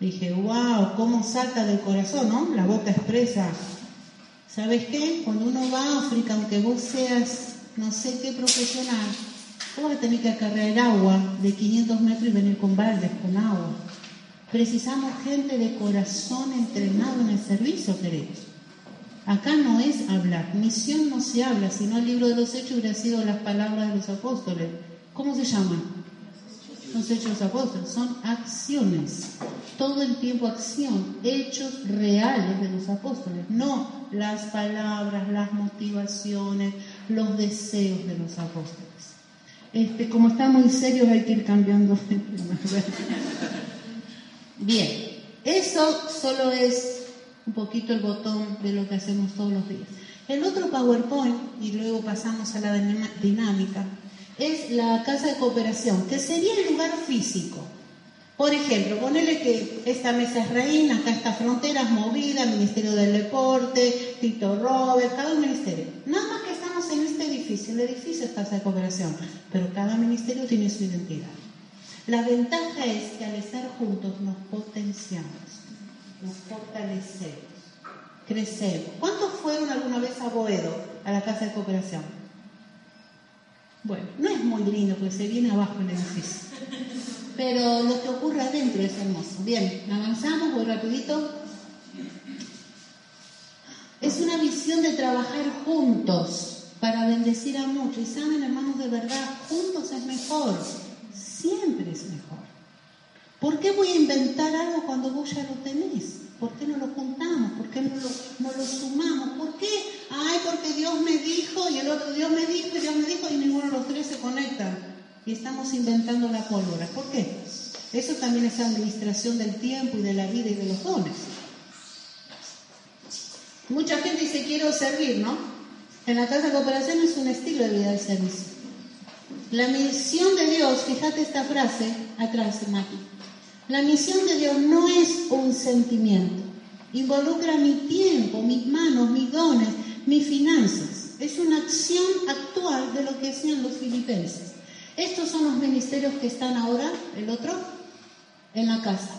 Dije, wow, cómo salta del corazón, ¿no? La boca expresa. ¿Sabes qué? Cuando uno va a África, aunque vos seas no sé qué profesional, vos vas a tener que acarrear agua de 500 metros y venir con baldes, con agua. Precisamos gente de corazón entrenado en el servicio, queridos. Acá no es hablar, misión no se habla, sino el libro de los hechos hubiera sido las palabras de los apóstoles. ¿Cómo se llaman? Los hechos de los apóstoles, son acciones, todo el tiempo acción, hechos reales de los apóstoles, no las palabras, las motivaciones, los deseos de los apóstoles. Este, como está muy serio hay que ir cambiando. Bien, eso solo es un poquito el botón de lo que hacemos todos los días. El otro PowerPoint, y luego pasamos a la dinámica, es la casa de cooperación, que sería el lugar físico. Por ejemplo, ponele que esta mesa es reina, acá está Fronteras Movida, Ministerio del Deporte, Tito Robert, cada ministerio. Nada más que estamos en este edificio, el edificio es casa de cooperación, pero cada ministerio tiene su identidad. La ventaja es que al estar juntos nos potenciamos nos fortalecemos, crecemos. ¿Cuántos fueron alguna vez a Boedo, a la casa de cooperación? Bueno, no es muy lindo porque se viene abajo el edificio. Pero lo que ocurre adentro es hermoso. Bien, avanzamos, voy rapidito. Es una visión de trabajar juntos para bendecir a muchos. Y saben, hermanos, de verdad, juntos es mejor. Siempre es mejor. ¿Por qué voy a inventar algo cuando vos ya lo tenés? ¿Por qué no lo juntamos? ¿Por qué no lo, no lo sumamos? ¿Por qué? Ay, porque Dios me dijo y el otro Dios me dijo y Dios me dijo y ninguno de los tres se conectan. Y estamos inventando la pólvora. ¿Por qué? Eso también es administración del tiempo y de la vida y de los dones. Mucha gente dice quiero servir, ¿no? En la casa de cooperación es un estilo de vida de servicio. La misión de Dios, fíjate esta frase atrás, Mati. La misión de Dios no es un sentimiento. Involucra mi tiempo, mis manos, mis dones, mis finanzas. Es una acción actual de lo que hacían los filipenses. Estos son los ministerios que están ahora, el otro, en la casa.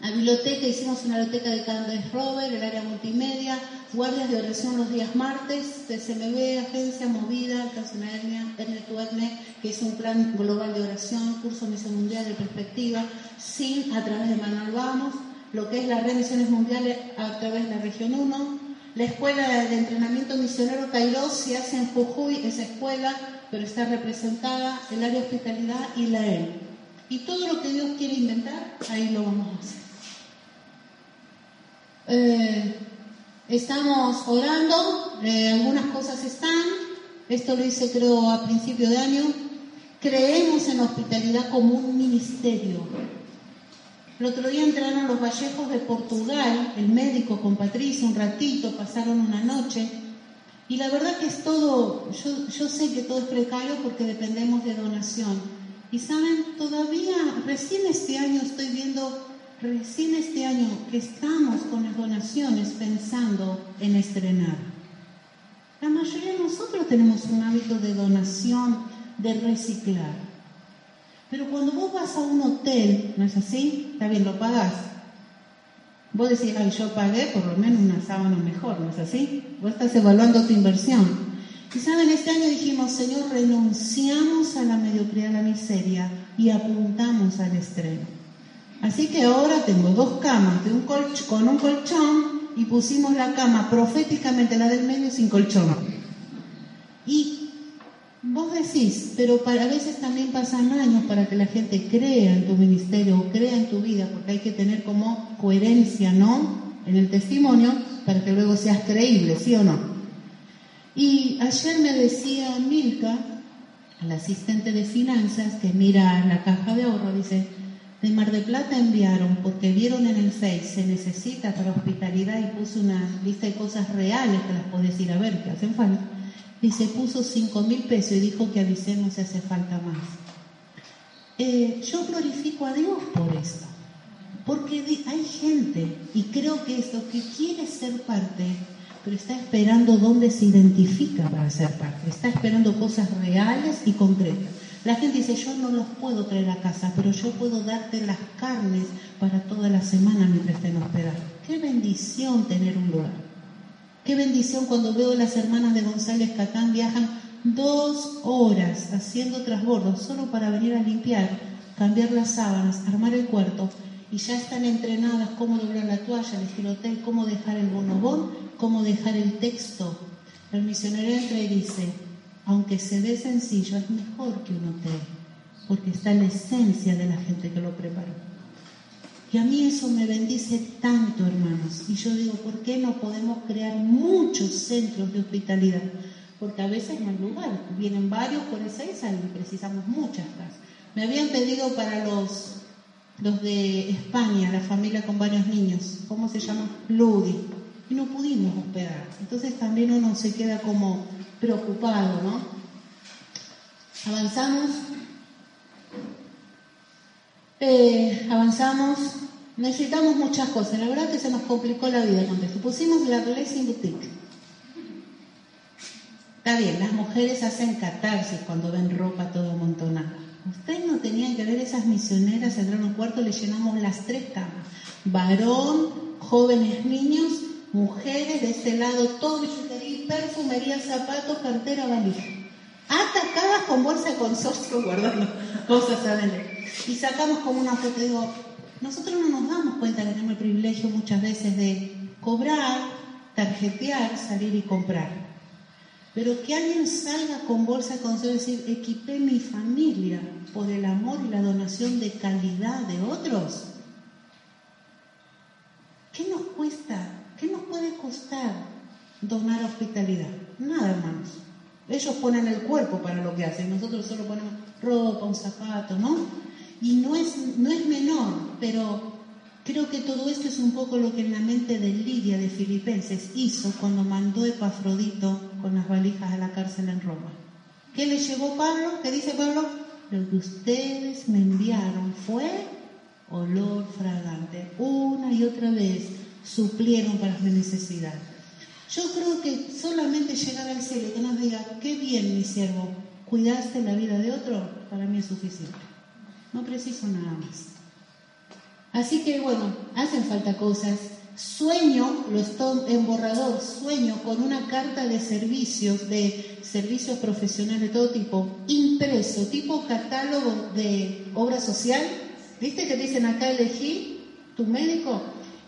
La biblioteca, hicimos una biblioteca de Candace Robert, el área multimedia, guardias de oración los días martes, TCMB, agencia movida, Canción Hernia, Hernia que es un plan global de oración, curso Misión Mundial de Perspectiva, SIN a través de Manuel Vamos, lo que es la red Misiones Mundiales a través de la Región 1, la Escuela de Entrenamiento Misionero Kairos se hace en Jujuy, esa escuela, pero está representada el área de hospitalidad y la E. Y todo lo que Dios quiere inventar, ahí lo vamos a hacer. Eh, estamos orando, eh, algunas cosas están, esto lo hice creo a principio de año, creemos en hospitalidad como un ministerio. El otro día entraron los Vallejos de Portugal, el médico con Patricia, un ratito, pasaron una noche. Y la verdad que es todo, yo, yo sé que todo es precario porque dependemos de donación. Y saben, todavía, recién este año estoy viendo recién este año que estamos con las donaciones pensando en estrenar. La mayoría de nosotros tenemos un hábito de donación, de reciclar. Pero cuando vos vas a un hotel, ¿no es así? Está bien, lo pagás. Vos decís, ay, yo pagué por lo menos una sábana mejor, ¿no es así? Vos estás evaluando tu inversión. Y saben, este año dijimos, Señor, renunciamos a la mediocridad, a la miseria y apuntamos al estreno. Así que ahora tengo dos camas de un con un colchón y pusimos la cama proféticamente, la del medio, sin colchón. Y vos decís, pero para, a veces también pasan años para que la gente crea en tu ministerio o crea en tu vida, porque hay que tener como coherencia, ¿no? En el testimonio, para que luego seas creíble, ¿sí o no? Y ayer me decía Milka, la asistente de finanzas que mira la caja de ahorro, dice, de Mar de Plata enviaron porque vieron en el Face, se necesita para hospitalidad y puso una lista de cosas reales que las podés ir a ver, que hacen falta. Dice, puso 5 mil pesos y dijo que avisemos si hace falta más. Eh, yo glorifico a Dios por esto, porque hay gente, y creo que esto, que quiere ser parte pero está esperando dónde se identifica para ser parte, está esperando cosas reales y concretas. La gente dice, yo no los puedo traer a casa, pero yo puedo darte las carnes para toda la semana mientras estén hospedados. Qué bendición tener un lugar. Qué bendición cuando veo a las hermanas de González Catán viajan dos horas haciendo trasbordos solo para venir a limpiar, cambiar las sábanas, armar el cuarto y ya están entrenadas cómo doblar la toalla, elegir hotel, cómo dejar el bonobón, cómo dejar el texto. El misionero entra y dice, aunque se ve sencillo, es mejor que un hotel, porque está en la esencia de la gente que lo preparó. Y a mí eso me bendice tanto, hermanos. Y yo digo, ¿por qué no podemos crear muchos centros de hospitalidad? Porque a veces no hay lugar. Vienen varios por esa isla y precisamos muchas casas. Me habían pedido para los los de España, la familia con varios niños, ¿cómo se llama? Ludi. Y no pudimos hospedar. Entonces también uno se queda como preocupado, ¿no? Avanzamos. Eh, avanzamos. Necesitamos muchas cosas. La verdad que se nos complicó la vida con. Pusimos la Blessing Boutique. Está bien, las mujeres hacen catarsis cuando ven ropa todo amontonada Ustedes no tenían que ver esas misioneras entrar a un cuarto, le llenamos las tres camas. Varón, jóvenes niños, mujeres, de este lado todo perfumería, zapatos, cartera, valija. Atacadas con bolsa de consorcio guardando cosas adentro. Y sacamos como una foto, digo, nosotros no nos damos cuenta que tenemos el privilegio muchas veces de cobrar, tarjetear, salir y comprar. Pero que alguien salga con bolsa de consejo y decir, equipé mi familia por el amor y la donación de calidad de otros. ¿Qué nos cuesta? ¿Qué nos puede costar donar hospitalidad? Nada, hermanos. Ellos ponen el cuerpo para lo que hacen, nosotros solo ponemos ropa, un zapato, ¿no? Y no es, no es menor, pero Creo que todo esto es un poco lo que en la mente de Lidia de Filipenses hizo cuando mandó Epafrodito con las valijas a la cárcel en Roma. ¿Qué le llevó Pablo? ¿Qué dice Pablo? Lo que ustedes me enviaron fue olor fragante. Una y otra vez suplieron para mi necesidad. Yo creo que solamente llegar al cielo que nos diga, qué bien mi siervo, cuidaste la vida de otro, para mí es suficiente. No preciso nada más. Así que bueno, hacen falta cosas. Sueño, lo estoy en borrador, sueño con una carta de servicios, de servicios profesionales de todo tipo, impreso, tipo catálogo de obra social. ¿Viste que dicen acá elegí tu médico?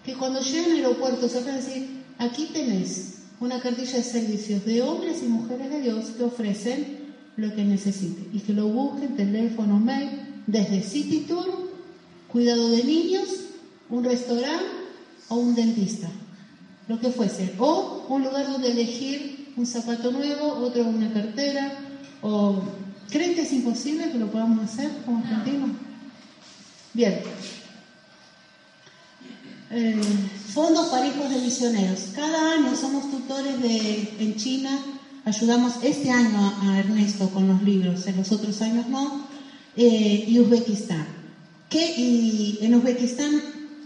Que cuando llega al aeropuerto se van a decir, aquí tenés una cartilla de servicios de hombres y mujeres de Dios que ofrecen lo que necesiten y que lo busquen, teléfono, mail, desde City Tour cuidado de niños, un restaurante o un dentista, lo que fuese. O un lugar donde elegir un zapato nuevo, otro una cartera, o ¿creen que es imposible que lo podamos hacer como argentinos? Bien. Eh, fondos para hijos de misioneros. Cada año somos tutores de, en China, ayudamos este año a, Ernesto con los libros, en los otros años no, eh, y Uzbekistán que y en Uzbekistán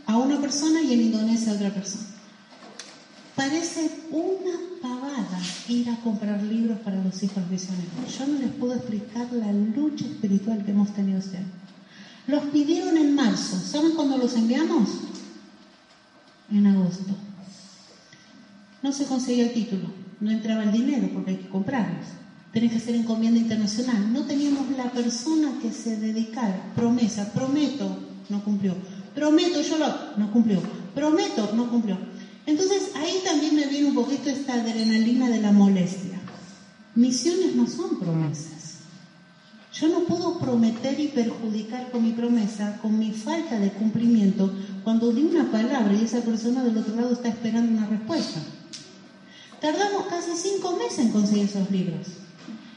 a una persona y en Indonesia a otra persona. Parece una pavada ir a comprar libros para los hijos misioneros. Yo no les puedo explicar la lucha espiritual que hemos tenido este año. Los pidieron en marzo. ¿Saben cuándo los enviamos? En agosto. No se conseguía el título. no entraba el dinero porque hay que comprarlos. Tenés que hacer encomienda internacional. No teníamos la persona que se dedicara. Promesa, prometo, no cumplió. Prometo, yo lo no cumplió. Prometo, no cumplió. Entonces ahí también me viene un poquito esta adrenalina de la molestia. Misiones no son promesas. Yo no puedo prometer y perjudicar con mi promesa, con mi falta de cumplimiento, cuando di una palabra y esa persona del otro lado está esperando una respuesta. Tardamos casi cinco meses en conseguir esos libros.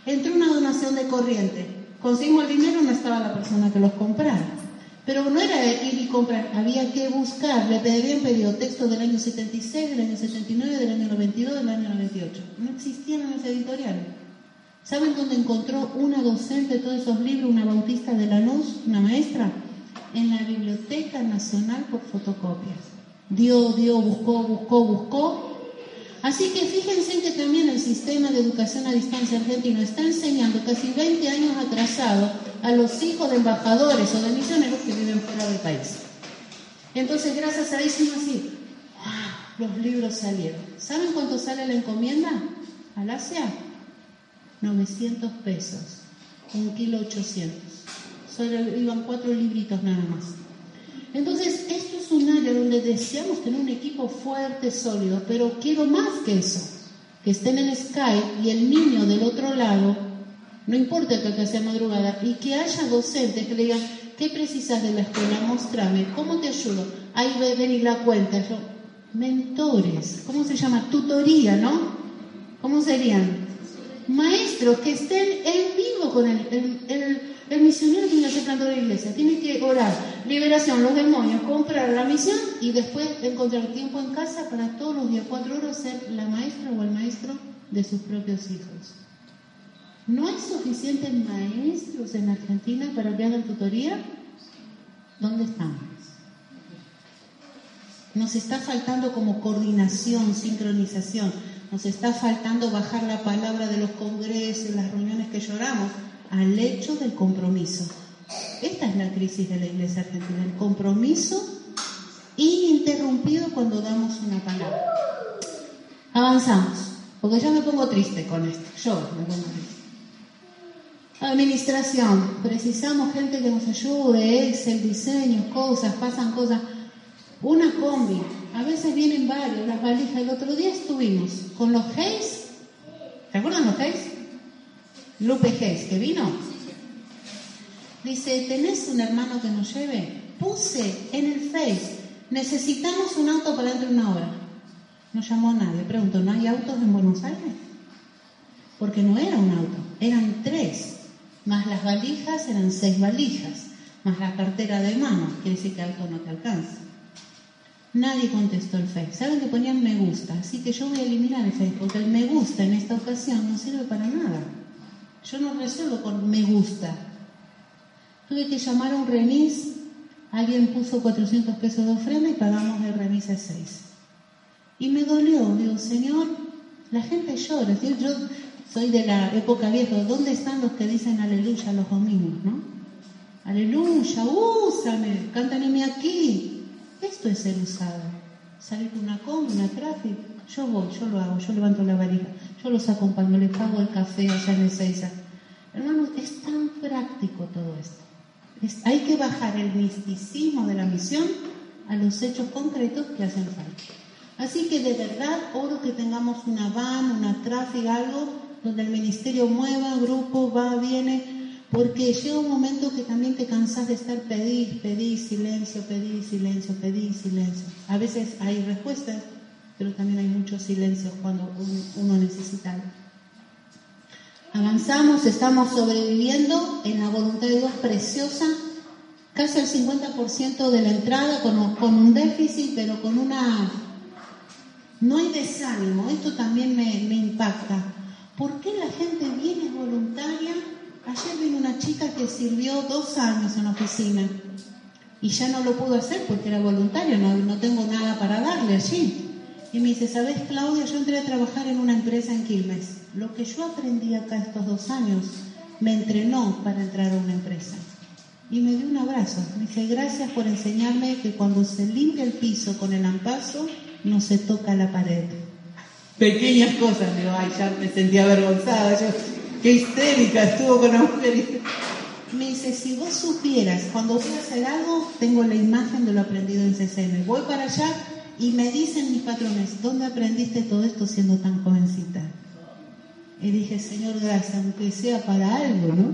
Entró una donación de corriente. Conseguimos el dinero, no estaba la persona que los comprara. Pero no era ir y comprar, había que buscar. Le habían pedido textos del año 76, del año 79, del año 92, del año 98. No existían en ese editorial. ¿Saben dónde encontró una docente de todos esos libros, una bautista de la luz, una maestra? En la Biblioteca Nacional por fotocopias. Dio, dio, buscó, buscó, buscó. Así que fíjense que también el sistema de educación a distancia argentino está enseñando casi 20 años atrasado a los hijos de embajadores o de misioneros que viven fuera del país. Entonces, gracias a eso, así, los libros salieron. ¿Saben cuánto sale la encomienda al Asia? 900 pesos, un kilo 800. Solo iban cuatro libritos nada más. Entonces, esto es un área donde deseamos tener un equipo fuerte, sólido, pero quiero más que eso, que estén en Skype y el niño del otro lado, no importa que sea madrugada, y que haya docentes que le digan, ¿qué precisas de la escuela? Mostrame, ¿cómo te ayudo? Ahí ven y la cuenta. Yo, mentores, ¿cómo se llama? Tutoría, ¿no? ¿Cómo serían? Maestros que estén en vivo con el, misionero que plantor de la iglesia, tiene que orar, liberación, los demonios, comprar la misión y después encontrar tiempo en casa para todos los días, cuatro horas, ser la maestra o el maestro de sus propios hijos. ¿No hay suficientes maestros en Argentina para que hagan tutoría? ¿Dónde estamos? Nos está faltando como coordinación, sincronización. Nos está faltando bajar la palabra de los congresos, las reuniones que lloramos, al hecho del compromiso. Esta es la crisis de la Iglesia Argentina, el compromiso ininterrumpido cuando damos una palabra. Avanzamos, porque ya me pongo triste con esto, yo me pongo triste. Administración, precisamos gente que nos ayude, el diseño, cosas, pasan cosas. Una combi, a veces vienen varios, las valijas. El otro día estuvimos con los Hayes. ¿Se acuerdan los Hayes? Lupe Hayes, que vino. Dice, ¿tenés un hermano que nos lleve? Puse en el Face, necesitamos un auto para dentro de una hora. No llamó a nadie. Pregunto, ¿no hay autos en Buenos Aires? Porque no era un auto, eran tres. Más las valijas eran seis valijas. Más la cartera de mano. Quiere decir que auto no te alcanza. Nadie contestó el Facebook. Saben que ponían me gusta, así que yo voy a eliminar el Facebook, porque el me gusta en esta ocasión no sirve para nada. Yo no resuelvo con me gusta. Tuve que llamar a un remis, alguien puso 400 pesos de ofrenda y pagamos el remis a 6. Y me dolió, digo, Señor, la gente llora. Yo soy de la época vieja, ¿dónde están los que dicen aleluya los domingos, no? Aleluya, úsame, mí aquí. Esto es ser usado. Salir con una com, una tráfico, yo voy, yo lo hago, yo levanto la varija, yo los acompaño, les pago el café allá en Ezeiza. Hermanos, es tan práctico todo esto. hay que bajar el misticismo de la misión a los hechos concretos que hacen falta. Así que de verdad oro que tengamos una van, una tráfico, algo donde el ministerio mueva, grupo, va, viene, porque llega un momento que también te cansas de estar pedir, pedir, silencio, pedir, silencio, pedir, silencio. A veces hay respuestas, pero también hay mucho silencio cuando uno necesita. Avanzamos, estamos sobreviviendo en la voluntad de Dios preciosa, casi el 50% de la entrada con, con un déficit, pero con una... No hay desánimo, esto también me, me impacta. ¿Por qué la gente viene voluntaria Ayer vino una chica que sirvió dos años en la oficina y ya no lo pudo hacer porque era voluntario, no, tengo nada para darle allí. Y me dice, ¿sabes Claudia? Yo entré a trabajar en una empresa en Quilmes. Lo que yo aprendí acá estos dos años me entrenó para entrar a una empresa. Y me dio un abrazo. Me gracias por enseñarme que cuando se limpia el piso con el ampaso, no se toca la pared. pequeñas cosas. Digo, ay, ya me sentía avergonzada, qué histérica estuvo con la mujer. Me dice, si vos supieras, cuando voy a hacer algo, tengo la imagen de lo aprendido en CCN. Voy para allá y me dicen mis patrones, ¿dónde aprendiste todo esto siendo tan jovencita? Y dije, Señor, gracias, aunque sea para algo, ¿no?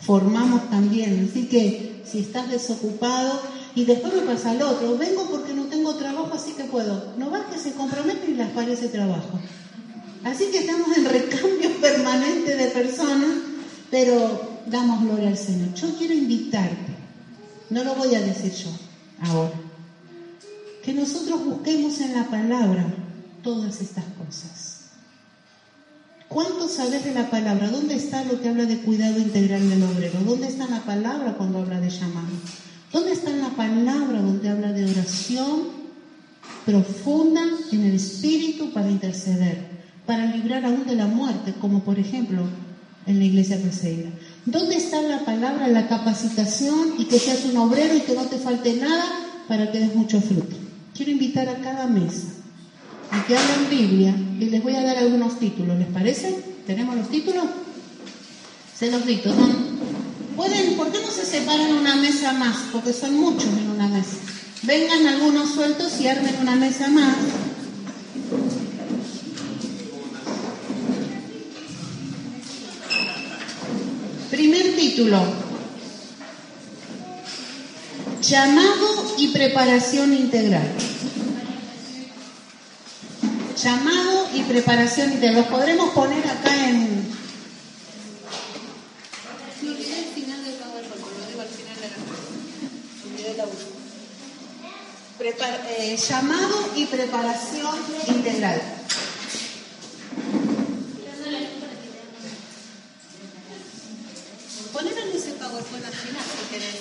Formamos también. Así que si estás desocupado, y después me pasa al otro, vengo porque no tengo trabajo, así que puedo. No va que se compromete y las parece trabajo. Así que estamos en recambio permanente de personas, pero damos gloria al Señor. Yo quiero invitarte, no lo voy a decir yo ahora, que nosotros busquemos en la palabra todas estas cosas. ¿Cuánto sabes de la palabra? ¿Dónde está lo que habla de cuidado integral del obrero? ¿Dónde está la palabra cuando habla de llamado? ¿Dónde está la palabra donde habla de oración profunda en el espíritu para interceder, para librar aún de la muerte, como por ejemplo en la iglesia perseguida? ¿Dónde está la palabra, la capacitación y que seas un obrero y que no te falte nada para que des mucho fruto? Quiero invitar a cada mesa a que hablen Biblia y les voy a dar algunos títulos, ¿les parece? ¿Tenemos los títulos? Se los dicto. ¿Pueden, ¿Por qué no se separan una mesa más? Porque son muchos en una mesa. Vengan algunos sueltos y armen una mesa más. Primer título. Llamado y preparación integral llamado y preparación integral. Los podremos poner acá en... Prepar, eh, llamado y preparación integral. Poner en ese PowerPoint al final si querés.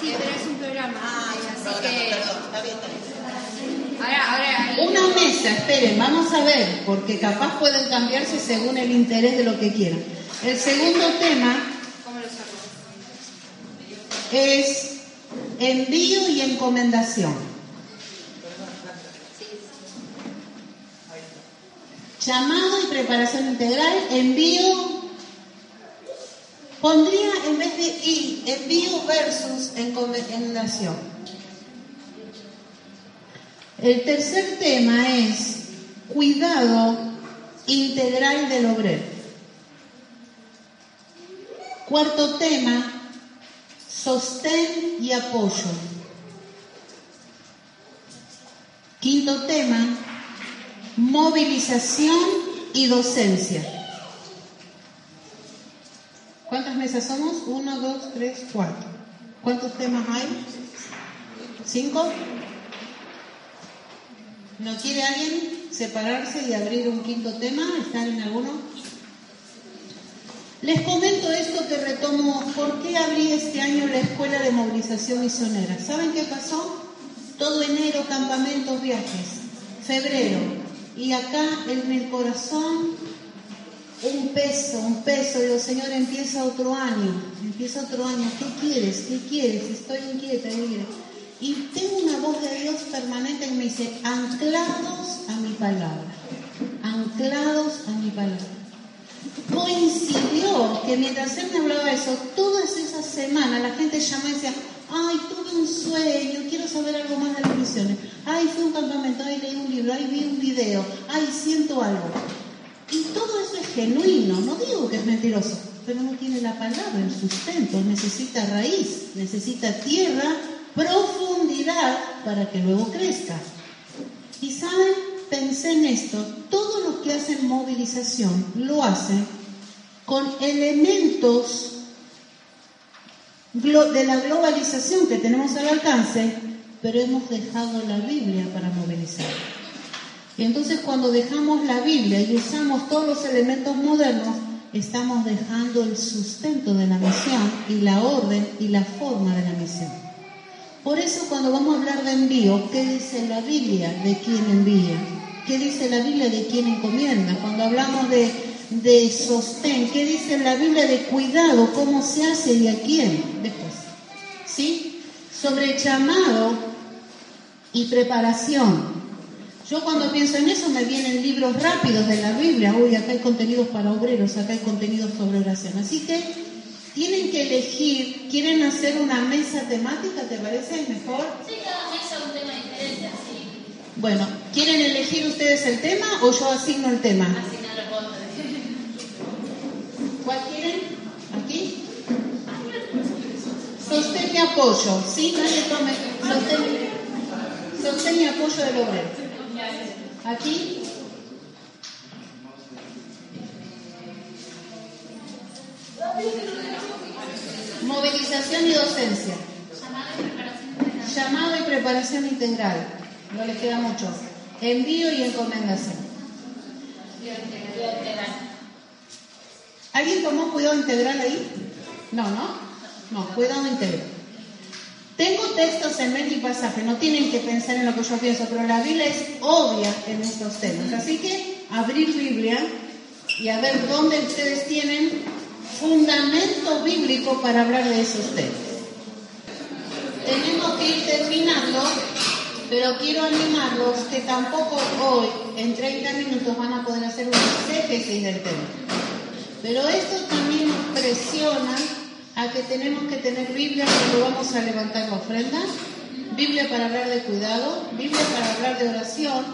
Sí, pero es un programa. Ay, así que. Perdón, está bien, está bien. Ahora, ahora. ahí- Una mesa, esperen, vamos a ver, porque capaz pueden cambiarse según el interés de lo que quieran. El segundo tema ¿Cómo lo saco? es envío y encomendación. Llamado y preparación integral, envío. Pondría en vez de y, envío versus encomendación. El tercer tema es cuidado integral del obrero. Cuarto tema, sostén y apoyo. Quinto tema, movilización y docencia. ¿Cuántas mesas somos? Uno, dos, tres, cuatro. ¿Cuántos temas hay? ¿Cinco? ¿No quiere alguien separarse y abrir un quinto tema? ¿Están en alguno? Les comento esto que retomo, ¿por qué abrí este año la Escuela de Movilización Misionera? ¿Saben qué pasó? Todo enero, campamentos, viajes, febrero, y acá en el corazón un peso, un peso, digo, Señor, empieza otro año, empieza otro año, ¿qué quieres? ¿Qué quieres? Estoy inquieta, ¿qué quieres? Y tengo una voz de Dios permanente que me dice, anclados a mi palabra, anclados a mi palabra coincidió que mientras él me hablaba eso, todas esas semanas la gente llamó y decía, ay, tuve un sueño, quiero saber algo más de las misiones, ay, fui a un campamento, ay, leí un libro, ay, vi un video, ay, siento algo. Y todo eso es genuino, no digo que es mentiroso, pero no tiene la palabra, el sustento, necesita raíz, necesita tierra, profundidad para que luego crezca. Y saben, pensé en esto, todos los que hacen movilización lo hacen con elementos de la globalización que tenemos al alcance, pero hemos dejado la Biblia para movilizar. Y entonces cuando dejamos la Biblia y usamos todos los elementos modernos, estamos dejando el sustento de la misión y la orden y la forma de la misión. Por eso cuando vamos a hablar de envío, ¿qué dice la Biblia de quién envía? ¿Qué dice la Biblia de quién encomienda? Cuando hablamos de, sostén, ¿qué dice la Biblia de cuidado? ¿Cómo se hace y a quién? Después. ¿Sí? Sobre llamado y preparación. Yo cuando pienso en eso me vienen libros rápidos de la Biblia. Uy, acá hay contenidos para obreros, acá hay contenidos sobre oración. Así que tienen que elegir, ¿quieren hacer una mesa temática? ¿Te parece mejor? Sí, cada mesa un tema diferente, así. Bueno, ¿quieren elegir ustedes el tema o yo asigno el tema? Lo puedo ¿Cuál quieren? ¿Aquí? Sostén y apoyo, ¿sí? Nadie tome. Sostén, sostén y apoyo del obrero. ¿Aquí? Movilización y docencia. Llamado y preparación integral. No les queda mucho. Envío y encomendación. ¿Alguien tomó cuidado integral ahí? No, ¿no? No, cuidado integral. Tengo textos en mente y pasaje, no tienen que pensar en lo que yo pienso, pero la Biblia es obvia en estos temas. Así que abrir Biblia y a ver dónde ustedes tienen fundamento bíblico para hablar de esos temas. Tenemos que ir terminando, pero quiero animarlos que tampoco hoy, en 30 minutos, van a poder hacer un exégesis del tema. Pero esto también nos presiona a que tenemos que tener Biblia cuando vamos a levantar la ofrenda, Biblia para hablar de cuidado, Biblia para hablar de oración,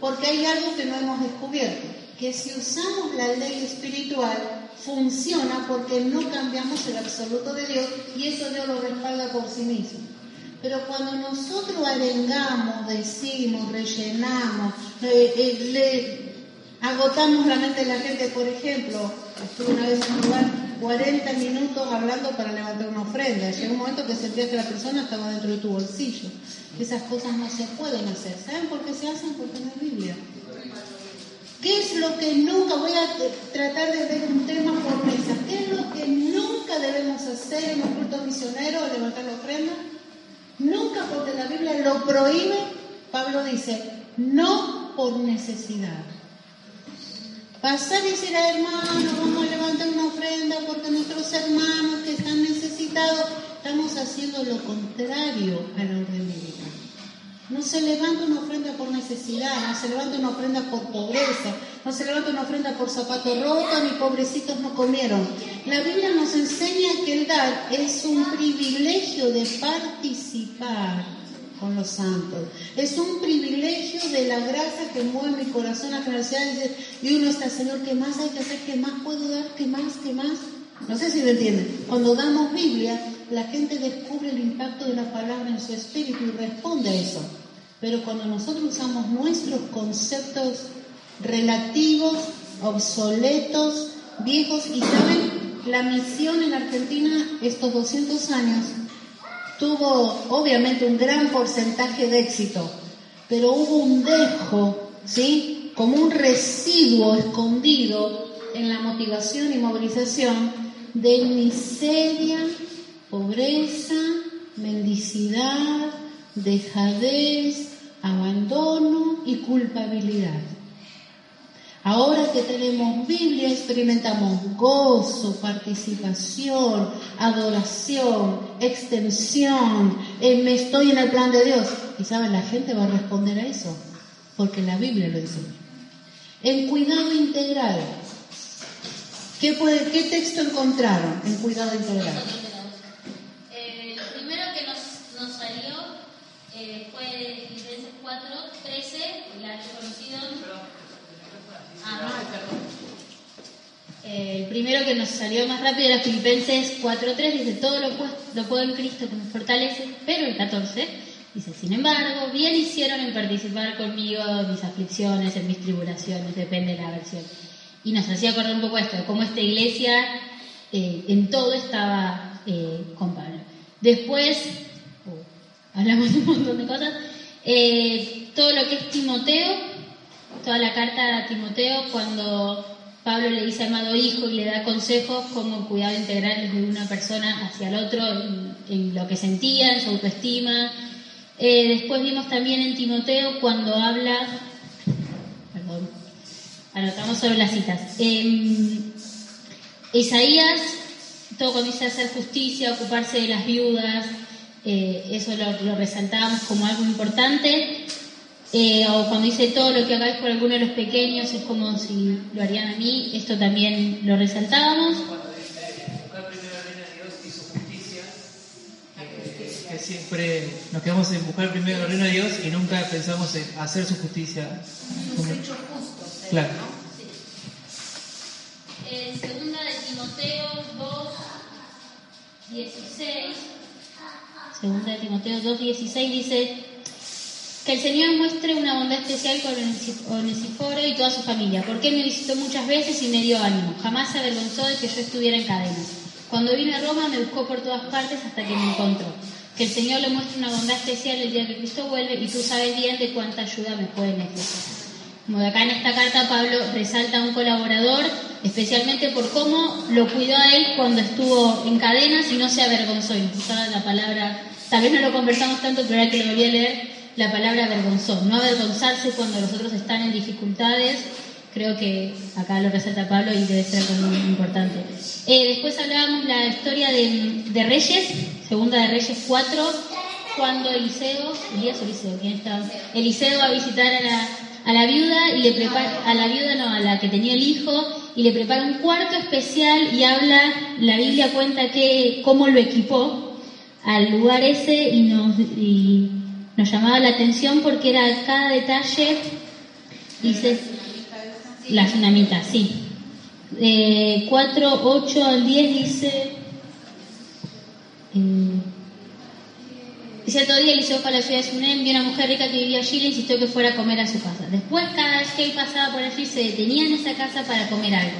porque hay algo que no hemos descubierto, que si usamos la ley espiritual funciona porque no cambiamos el absoluto de Dios y eso Dios lo respalda por sí mismo. Pero cuando nosotros arengamos, decimos, rellenamos, eh, eh, le agotamos la mente de la gente, por ejemplo, estuve una vez en un lugar 40 minutos hablando para levantar una ofrenda. Llegó un momento que sentías que la persona estaba dentro de tu bolsillo. Esas cosas no se pueden hacer. ¿Saben por qué se hacen? Porque no hay Biblia. ¿Qué es lo que nunca, voy a tratar de ver un tema por mesa, qué es lo que nunca debemos hacer en un culto misionero o levantar la ofrenda? Nunca porque la Biblia lo prohíbe, Pablo dice, no por necesidad. Pasar y decir a hermanos, vamos a levantar una ofrenda porque nuestros hermanos que están necesitados, estamos haciendo lo contrario a la orden bíblica. No se levanta una ofrenda por necesidad, no se levanta una ofrenda por pobreza, no se levanta una ofrenda por zapatos rotos ni pobrecitos no comieron. La Biblia nos enseña que el dar es un privilegio de participar con los santos. Es un privilegio de la gracia que mueve mi corazón a generosidad. Y uno está, Señor, ¿qué más hay que hacer? ¿Qué más puedo dar? ¿Qué más? ¿Qué más? No sé si me entienden. Cuando damos Biblia, la gente descubre el impacto de la palabra en su espíritu y responde a eso. Pero cuando nosotros usamos nuestros conceptos relativos, obsoletos, viejos, y saben, la misión en Argentina estos 200 años tuvo obviamente un gran porcentaje de éxito, pero hubo un dejo, ¿sí? Como un residuo escondido en la motivación y movilización de miseria, pobreza, mendicidad, dejadez, abandono y culpabilidad. Ahora que tenemos Biblia, experimentamos gozo, participación, adoración, extensión. Eh, me estoy en el plan de Dios. Y saben, la gente va a responder a eso, porque la Biblia lo enseña. En cuidado integral. ¿Qué, puede, ¿Qué texto encontraron en cuidado integral? Lo primero que nos, salió eh, fue Filipenses 4, 13, la conocido. Ah, Eh, el primero que nos salió más rápido era Filipenses 4.3, dice, todo lo, pu- lo puedo en Cristo que me fortalece, pero el 14 dice, sin embargo, bien hicieron en participar conmigo en mis aflicciones, en mis tribulaciones, depende de la versión. Y nos hacía acordar un poco esto, cómo esta iglesia eh, en todo estaba eh, con Pablo. Después, oh, hablamos de un montón de cosas, eh, todo lo que es Timoteo, toda la carta a Timoteo cuando Pablo le dice amado hijo y le da consejos como cuidado integral de una persona hacia el otro en, lo que sentía, en su autoestima. Eh, después vimos también en Timoteo cuando habla, perdón, anotamos solo las citas. En Isaías, todo cuando dice hacer justicia, ocuparse de las viudas, eh, eso lo, lo resaltábamos como algo importante. Eh, o cuando dice todo lo que hagáis por alguno de los pequeños es como si lo harían a mí, esto también lo resaltábamos. Cuando dice buscar primero el reino de Dios y su justicia, que, que siempre nos quedamos en buscar primero el reino de Dios y nunca pensamos en hacer su justicia. Sus hechos justos. Claro. En segunda de Timoteo 2, 16, Segunda de Timoteo 2.16 dice que el Señor muestre una bondad especial con Onesi- Onesíforo y toda su familia, porque Él me visitó muchas veces y me dio ánimo. Jamás se avergonzó de que yo estuviera en cadenas. Cuando vine a Roma me buscó por todas partes hasta que me encontró. Que el Señor le muestre una bondad especial el día que Cristo vuelve y tú sabes bien de cuánta ayuda me puede necesitar. Como de acá en esta carta Pablo resalta a un colaborador, especialmente por cómo lo cuidó a él cuando estuvo en cadenas y no se avergonzó. Y la palabra, tal vez no lo conversamos tanto, pero ahora que lo volví a leer, la palabra avergonzó. No avergonzarse cuando los otros están en dificultades. Creo que acá lo resalta Pablo y debe ser importante. Eh, después hablábamos la historia de, de Reyes, segunda de Reyes 4, cuando Eliseo, Elías Eliseo. Eliseo va a visitar a la, a la viuda y le prepara, a la viuda no, a la que tenía el hijo, y le prepara un cuarto especial y habla, la Biblia cuenta que cómo lo equipó al lugar ese y nos, nos llamaba la atención porque era cada detalle, dice, la tsunamita, sí. Eh, 4, 8 al 10 dice... eh, cierto día Eliseo ciudad de Sunem, vio una mujer rica que vivía allí y le insistió que fuera a comer a su casa. Después, cada vez que él pasaba por allí, se detenía en esa casa para comer algo.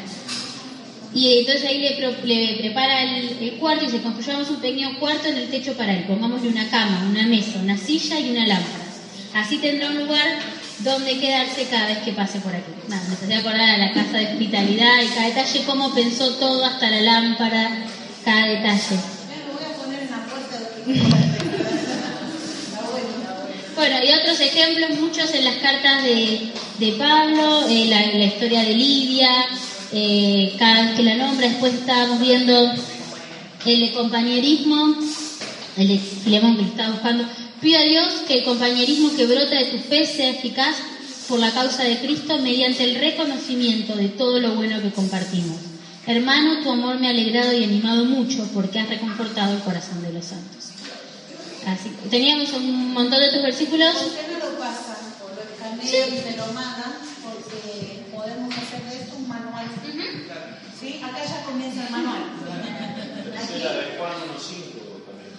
Y entonces ahí le, pro- le prepara el, cuarto y se construyamos un pequeño cuarto en el techo para él. Pongámosle una cama, una mesa, una silla y una lámpara. Así tendrá un lugar donde quedarse cada vez que pase por aquí. Nada, me hacía acordar a la casa de hospitalidad y cada detalle, cómo pensó todo, hasta la lámpara, cada detalle. A bueno, y otros ejemplos, muchos en las cartas de, de Pablo, eh, la historia de Lidia, eh, cada vez que la nombra, después estábamos viendo el compañerismo, el de Filemón que estaba buscando. Pido a Dios que el compañerismo que brota de tu fe sea eficaz por la causa de Cristo mediante el reconocimiento de todo lo bueno que compartimos. Hermano, tu amor me ha alegrado y animado mucho porque has reconfortado el corazón de los santos. Así, teníamos un montón de otros versículos podemos hacer de esto un manual. ¿Sí? Acá ya comienza el manual. Aquí.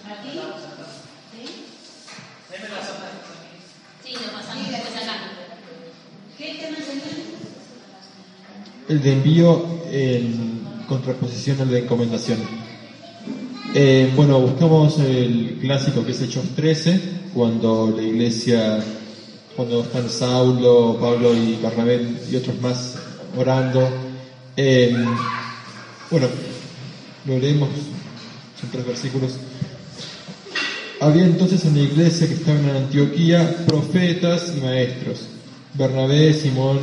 Aquí. ¿Sí? sí, lo pasamos después acá. ¿Qué tema tenés? El de envío en contraposición al de encomendación. Eh, bueno, buscamos el clásico que es Hechos 13, cuando la iglesia, cuando están Saulo, Pablo y Bernabé y otros más orando. Eh, bueno, lo leemos, son tres versículos. Había entonces en la iglesia que estaba en Antioquía profetas y maestros. Bernabé, Simón,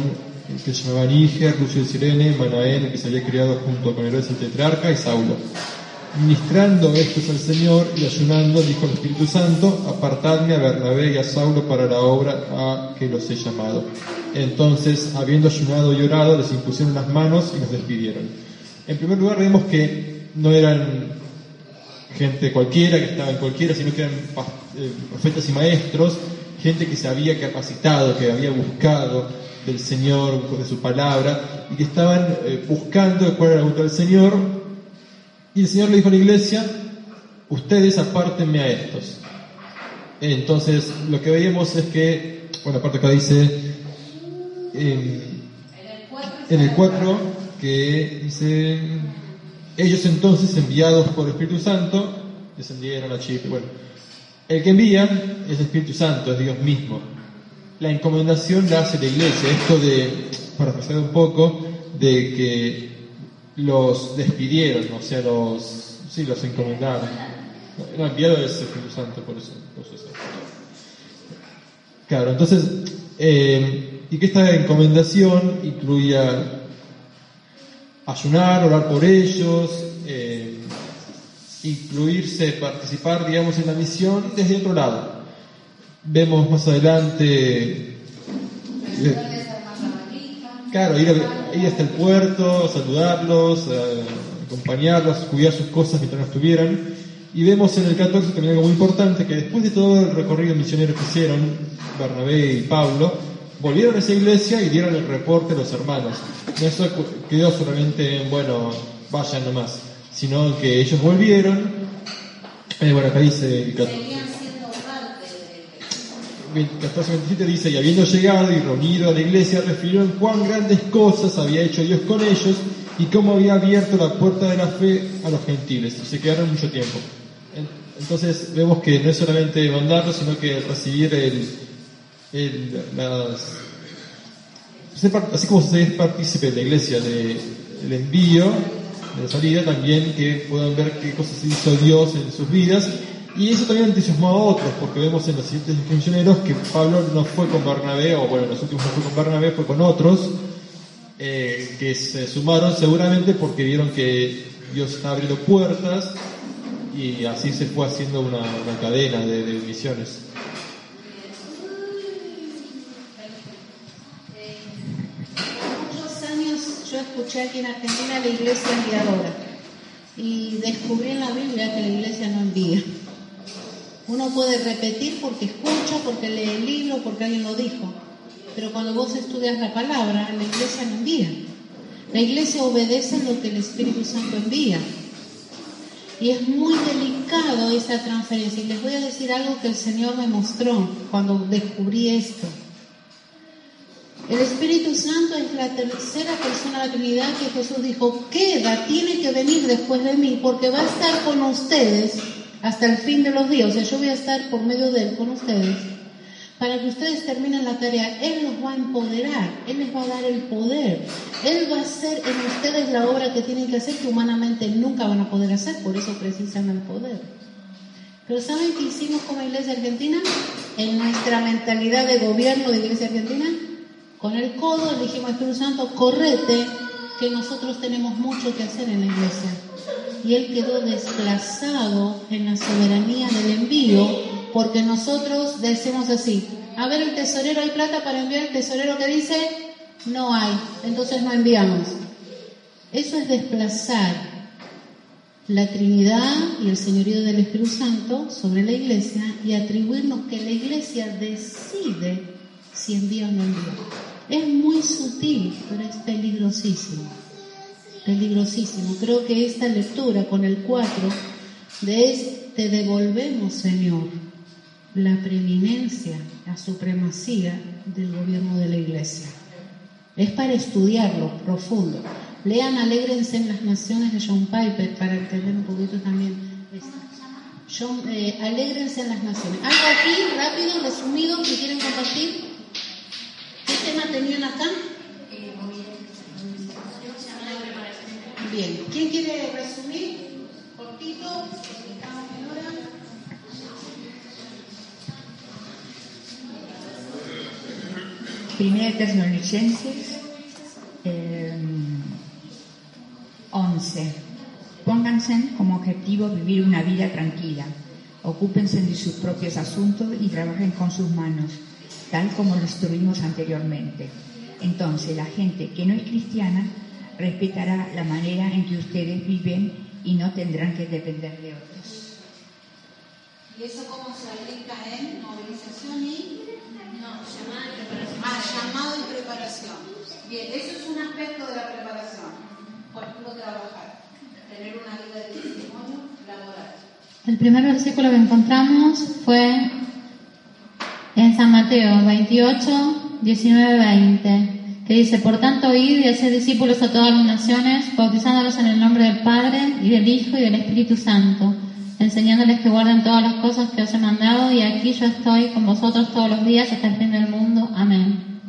que se llamaba Níger, Lucio de Sirene, Manaén, que se había criado junto con Herodes el tetrarca, y Saulo. Ministrando estos al Señor y ayunando, dijo el Espíritu Santo, apartadme a Bernabé y a Saulo para la obra a que los he llamado. Entonces, habiendo ayunado y orado, les impusieron las manos y los despidieron. En primer lugar, vemos que no eran gente cualquiera, que estaba en cualquiera, sino que eran eh, profetas y maestros, gente que se había capacitado, que había buscado del Señor, de su palabra, y que estaban eh, buscando cuál era la voluntad del Señor. Y el Señor le dijo a la iglesia, ustedes apártenme a estos. Entonces, lo que veíamos es que, bueno, aparte acá dice, em, en el 4 que dice ellos entonces enviados por el Espíritu Santo descendieron a Chipre bueno el que envía es el Espíritu Santo es Dios mismo. La encomendación la hace la iglesia. Esto de para pasar un poco de que los despidieron o sea los sí los encomendaron no, enviado es el Espíritu Santo por eso, por eso es Claro, entonces, eh, y que esta encomendación incluía ayunar, orar por ellos, eh, incluirse, participar, digamos, en la misión desde otro lado. Vemos más adelante eh, claro, ir, ir hasta el puerto, saludarlos, eh, acompañarlos, cuidar sus cosas mientras no estuvieran. Y vemos en el 14 también algo muy importante, que después de todo el recorrido misionero que hicieron, Bernabé y Pablo, volvieron a esa iglesia y dieron el reporte a los hermanos. No eso quedó solamente en, bueno, vayan nomás, sino que ellos volvieron, eh, bueno, acá dice el 14. Seguían siendo parte de 14:27 dice, y habiendo llegado y reunido a la iglesia, refirieron cuán grandes cosas había hecho Dios con ellos y cómo había abierto la puerta de la fe a los gentiles. Y se quedaron mucho tiempo. En- Entonces vemos que no es solamente mandarlos, sino que recibir el, el- las... Así como se es partícipe de la iglesia de- del envío, de la salida, también que puedan ver qué cosas hizo Dios en sus vidas. Y eso también entusiasmó a otros, porque vemos en los siguientes misioneros que Pablo no fue con Bernabé, o bueno, los últimos no fue con Bernabé, fue con otros, eh, que se sumaron seguramente porque vieron que Dios estaba abriendo puertas y así se fue haciendo una, cadena de, de misiones. Yo escuché aquí en Argentina la iglesia enviadora y descubrí en la Biblia que la iglesia no envía. Uno puede repetir porque escucha, porque lee el libro, porque alguien lo dijo, pero cuando vos estudias la palabra, la iglesia no envía. La iglesia obedece lo que el Espíritu Santo envía. Y es muy delicado esa transferencia. Y les voy a decir algo que el Señor me mostró cuando descubrí esto. El Espíritu Santo es la tercera persona de la Trinidad que Jesús dijo, queda, tiene que venir después de mí, porque va a estar con ustedes hasta el fin de los días. O sea, yo voy a estar por medio de Él con ustedes, para que ustedes terminen la tarea. Él los va a empoderar, Él les va a dar el poder. Él va a hacer en ustedes la obra que tienen que hacer, que humanamente nunca van a poder hacer, por eso precisan el poder. Pero ¿saben qué hicimos como Iglesia Argentina? En nuestra mentalidad de gobierno de Iglesia Argentina, con el codo le dijimos Espíritu Santo, correte, que nosotros tenemos mucho que hacer en la iglesia. Y él quedó desplazado en la soberanía del envío, porque nosotros decimos así, a ver el tesorero, ¿hay plata para enviar? El tesorero que dice, no hay, entonces no enviamos. Eso es desplazar la Trinidad y el señorío del Espíritu Santo sobre la iglesia y atribuirnos que la iglesia decide si envía o no envía. Es muy sutil, pero es peligrosísimo. Peligrosísimo. Creo que esta lectura con el 4 de te devolvemos, Señor, la preeminencia, la supremacía del gobierno de la iglesia. Es para estudiarlo profundo. Lean Alégrense en las Naciones de John Piper para entender un poquito también. John, eh, Alégrense en las Naciones. Algo aquí, rápido, resumido, que quieren compartir. ¿Qué tema tenían acá? Bien, ¿quién quiere resumir? Cortito, estamos en hora. Primera de Tesalonicenses eh, 11. Pónganse como objetivo vivir una vida tranquila. Ocúpense de sus propios asuntos y trabajen con sus manos, tal como lo instruimos anteriormente. Entonces la gente que no es cristiana respetará la manera en que ustedes viven y no tendrán que depender de otros. ¿Y eso cómo se aplica en movilización y? No, llamada y preparación. Ah, llamado y preparación. Bien, eso es un aspecto de la preparación. Por ejemplo, trabajar, tener una vida de testimonio laboral. El primer versículo que encontramos fue en San Mateo 28, 19, 20, que dice, por tanto, id y haced discípulos a todas las naciones, bautizándolos en el nombre del Padre, y del Hijo, y del Espíritu Santo, enseñándoles que guarden todas las cosas que os he mandado, y aquí yo estoy con vosotros todos los días hasta el fin del mundo. Amén.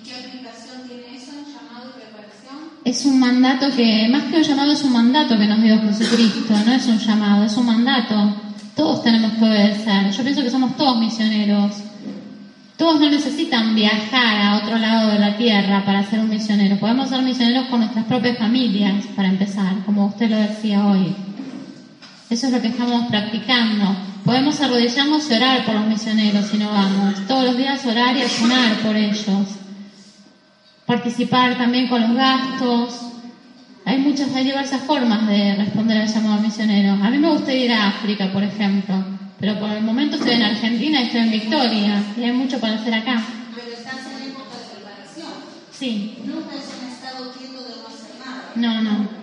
¿Y qué aplicación tiene eso llamado y preparación? Es un mandato que, más que un llamado, es un mandato que nos dio Jesucristo, no es un llamado, es un mandato. Todos tenemos que obedecer. Yo pienso que somos todos misioneros. Todos no necesitan viajar a otro lado de la tierra para ser un misionero. Podemos ser misioneros con nuestras propias familias, para empezar, como usted lo decía hoy. Eso es lo que estamos practicando. Podemos arrodillarnos y orar por los misioneros si no vamos. Todos los días orar y ayunar por ellos. participar también con los gastos. Hay muchas, hay diversas formas de responder al llamado misionero. A mí me gusta ir a África, por ejemplo, pero por el momento estoy en Argentina y estoy en Victoria y hay mucho para hacer acá. Pero estás en época de preparación. Sí, Nunca es un estado quieto de no hacer nada. no, no.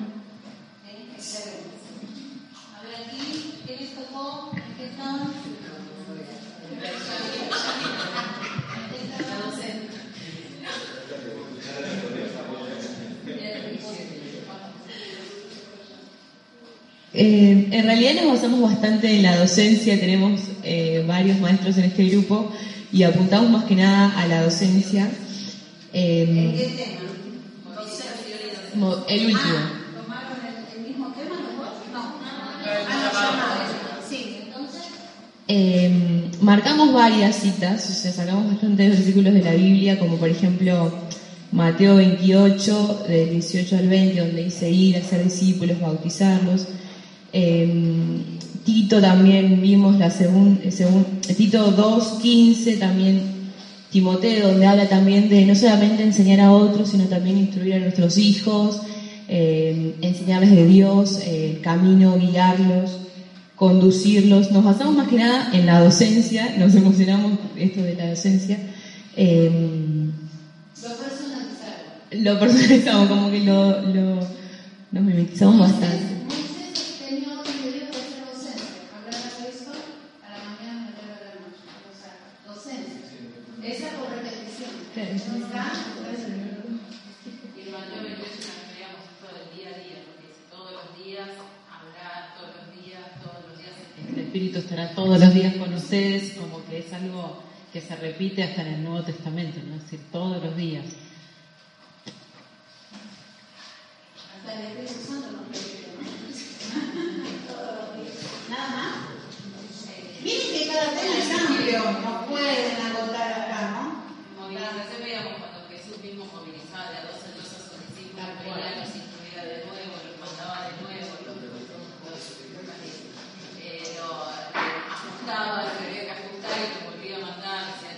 Eh, en realidad nos basamos bastante en la docencia, tenemos eh, varios maestros en este grupo y apuntamos más que nada a la docencia. Eh, ¿En qué tema? Docencia. el último. Ah, ¿Tomaron el, el mismo tema los dos? No. Ah, no. Sí, entonces. Eh, marcamos varias citas, o sea, sacamos bastantes versículos de la Biblia, como por ejemplo Mateo 28, del 18 al 20, donde dice ir, hacer discípulos, bautizarlos. Eh, Tito también vimos la segunda, Tito 2, 15 también Timoteo, donde habla también de no solamente enseñar a otros, sino también instruir a nuestros hijos, eh, enseñarles de Dios, eh, el camino, guiarlos, conducirlos. Nos basamos más que nada en la docencia, nos emocionamos esto de la docencia. Eh, Lo personalizaron. lo personalizamos, como que lo, lo, nos mimetizamos bastante. Y el Mateo 28 nos creamos todo el día a día, porque dice todos los días, hablar todos los días, todos los días. El Espíritu estará todos los días con ustedes, como que es algo que se repite hasta en el Nuevo Testamento, ¿no? es decir, todos los días. Hasta el Espíritu Santo nos repite, ¿no? Todos los días. Nada más. Miren que cada tema es amplio. No pueden agotar acá, ¿no? Jesús mismo movilizaba de a dos en dos a venía, los instruía de nuevo, los mandaba de nuevo, los, eh, lo eh, ajustaba, lo que había que ajustar y lo volvía a mandar, decía.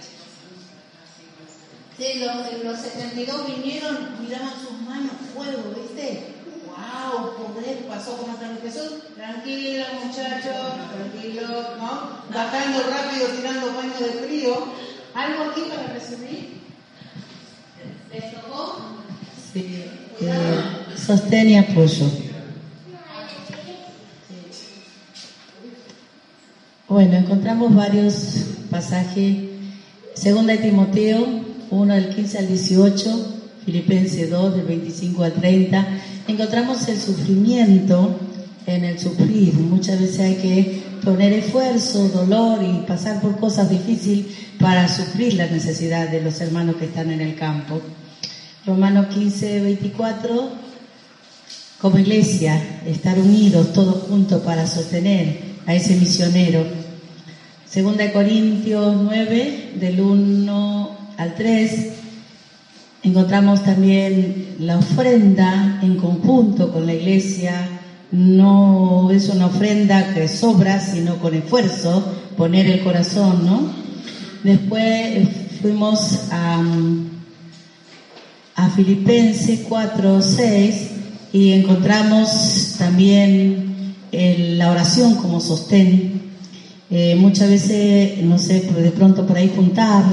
Sí, los, los 72 vinieron, miraban sus manos, fuego, ¿viste? ¡Wow! Poder pasó como Jesús. Tranquilo, muchachos, tranquilo, ¿no? Bajando rápido, tirando baño de frío. ¿Algo aquí para resumir? Sí, eh, sostén y apoyo. Bueno, encontramos varios pasajes. Segunda de Timoteo 1 del 15 al 18, Filipenses 2 del 25 al 30. Encontramos el sufrimiento en el sufrir. Muchas veces hay que poner esfuerzo, dolor y pasar por cosas difíciles para sufrir la necesidad de los hermanos que están en el campo. Romanos 15, 24, como iglesia, estar unidos todos juntos para sostener a ese misionero. Segunda de Corintios 9, del 1 al 3, encontramos también la ofrenda en conjunto con la iglesia. No es una ofrenda que sobra, sino con esfuerzo, poner el corazón, ¿no? Después eh, fuimos a, a Filipenses 4, 6 y encontramos también el- la oración como sostén. Eh, muchas veces, no sé, pues de pronto por ahí juntar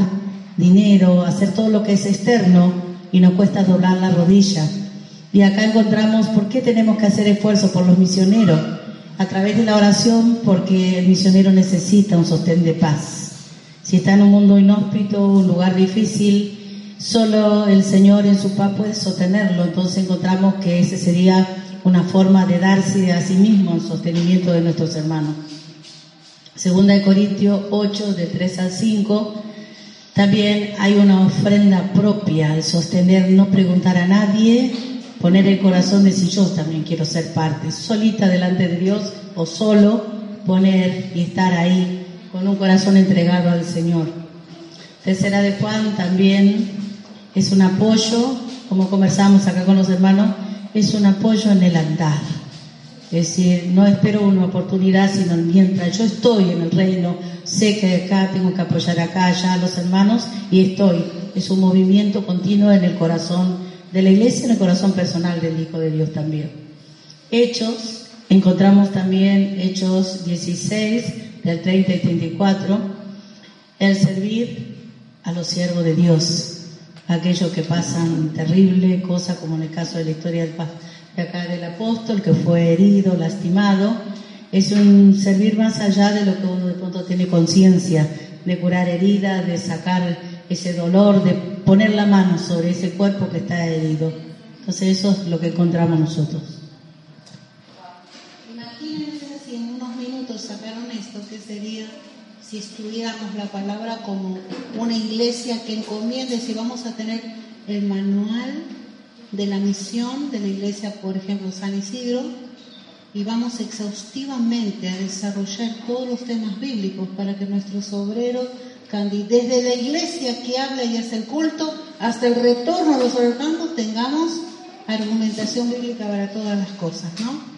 dinero, hacer todo lo que es externo y nos cuesta doblar la rodilla. Y acá encontramos por qué tenemos que hacer esfuerzo por los misioneros. A través de la oración, porque el misionero necesita un sostén de paz. Si está en un mundo inhóspito, un lugar difícil, solo el Señor en su paz puede sostenerlo. Entonces encontramos que ese sería una forma de darse a sí mismo el sostenimiento de nuestros hermanos. Segunda de Corintios 8, de 3 al 5. También hay una ofrenda propia, el sostener, no preguntar a nadie, poner el corazón de si yo también quiero ser parte, solita delante de Dios o solo poner y estar ahí con un corazón entregado al Señor. Tercera de Juan también es un apoyo, como conversamos acá con los hermanos, es un apoyo en el altar. Es decir, no espero una oportunidad, sino mientras yo estoy en el reino, sé que acá tengo que apoyar acá, allá a los hermanos y estoy. Es un movimiento continuo en el corazón de la iglesia, en el corazón personal del Hijo de Dios también. Hechos, encontramos también Hechos 16, del 30 y 34, el servir a los siervos de Dios, aquellos que pasan terrible cosa, como en el caso de la historia de acá del apóstol, que fue herido, lastimado, es un servir más allá de lo que uno de pronto tiene conciencia, de curar heridas, de sacar ese dolor, de poner la mano sobre ese cuerpo que está herido. Entonces eso es lo que encontramos nosotros. Imagínense si en unos minutos sacaron esto, que sería si estudiáramos la palabra como una iglesia que encomiende, si vamos a tener el manual de la misión de la iglesia, por ejemplo, San Isidro, y vamos exhaustivamente a desarrollar todos los temas bíblicos para que nuestros obreros, desde la iglesia que habla y hace el culto, hasta el retorno a los campos, tengamos argumentación bíblica para todas las cosas, ¿no?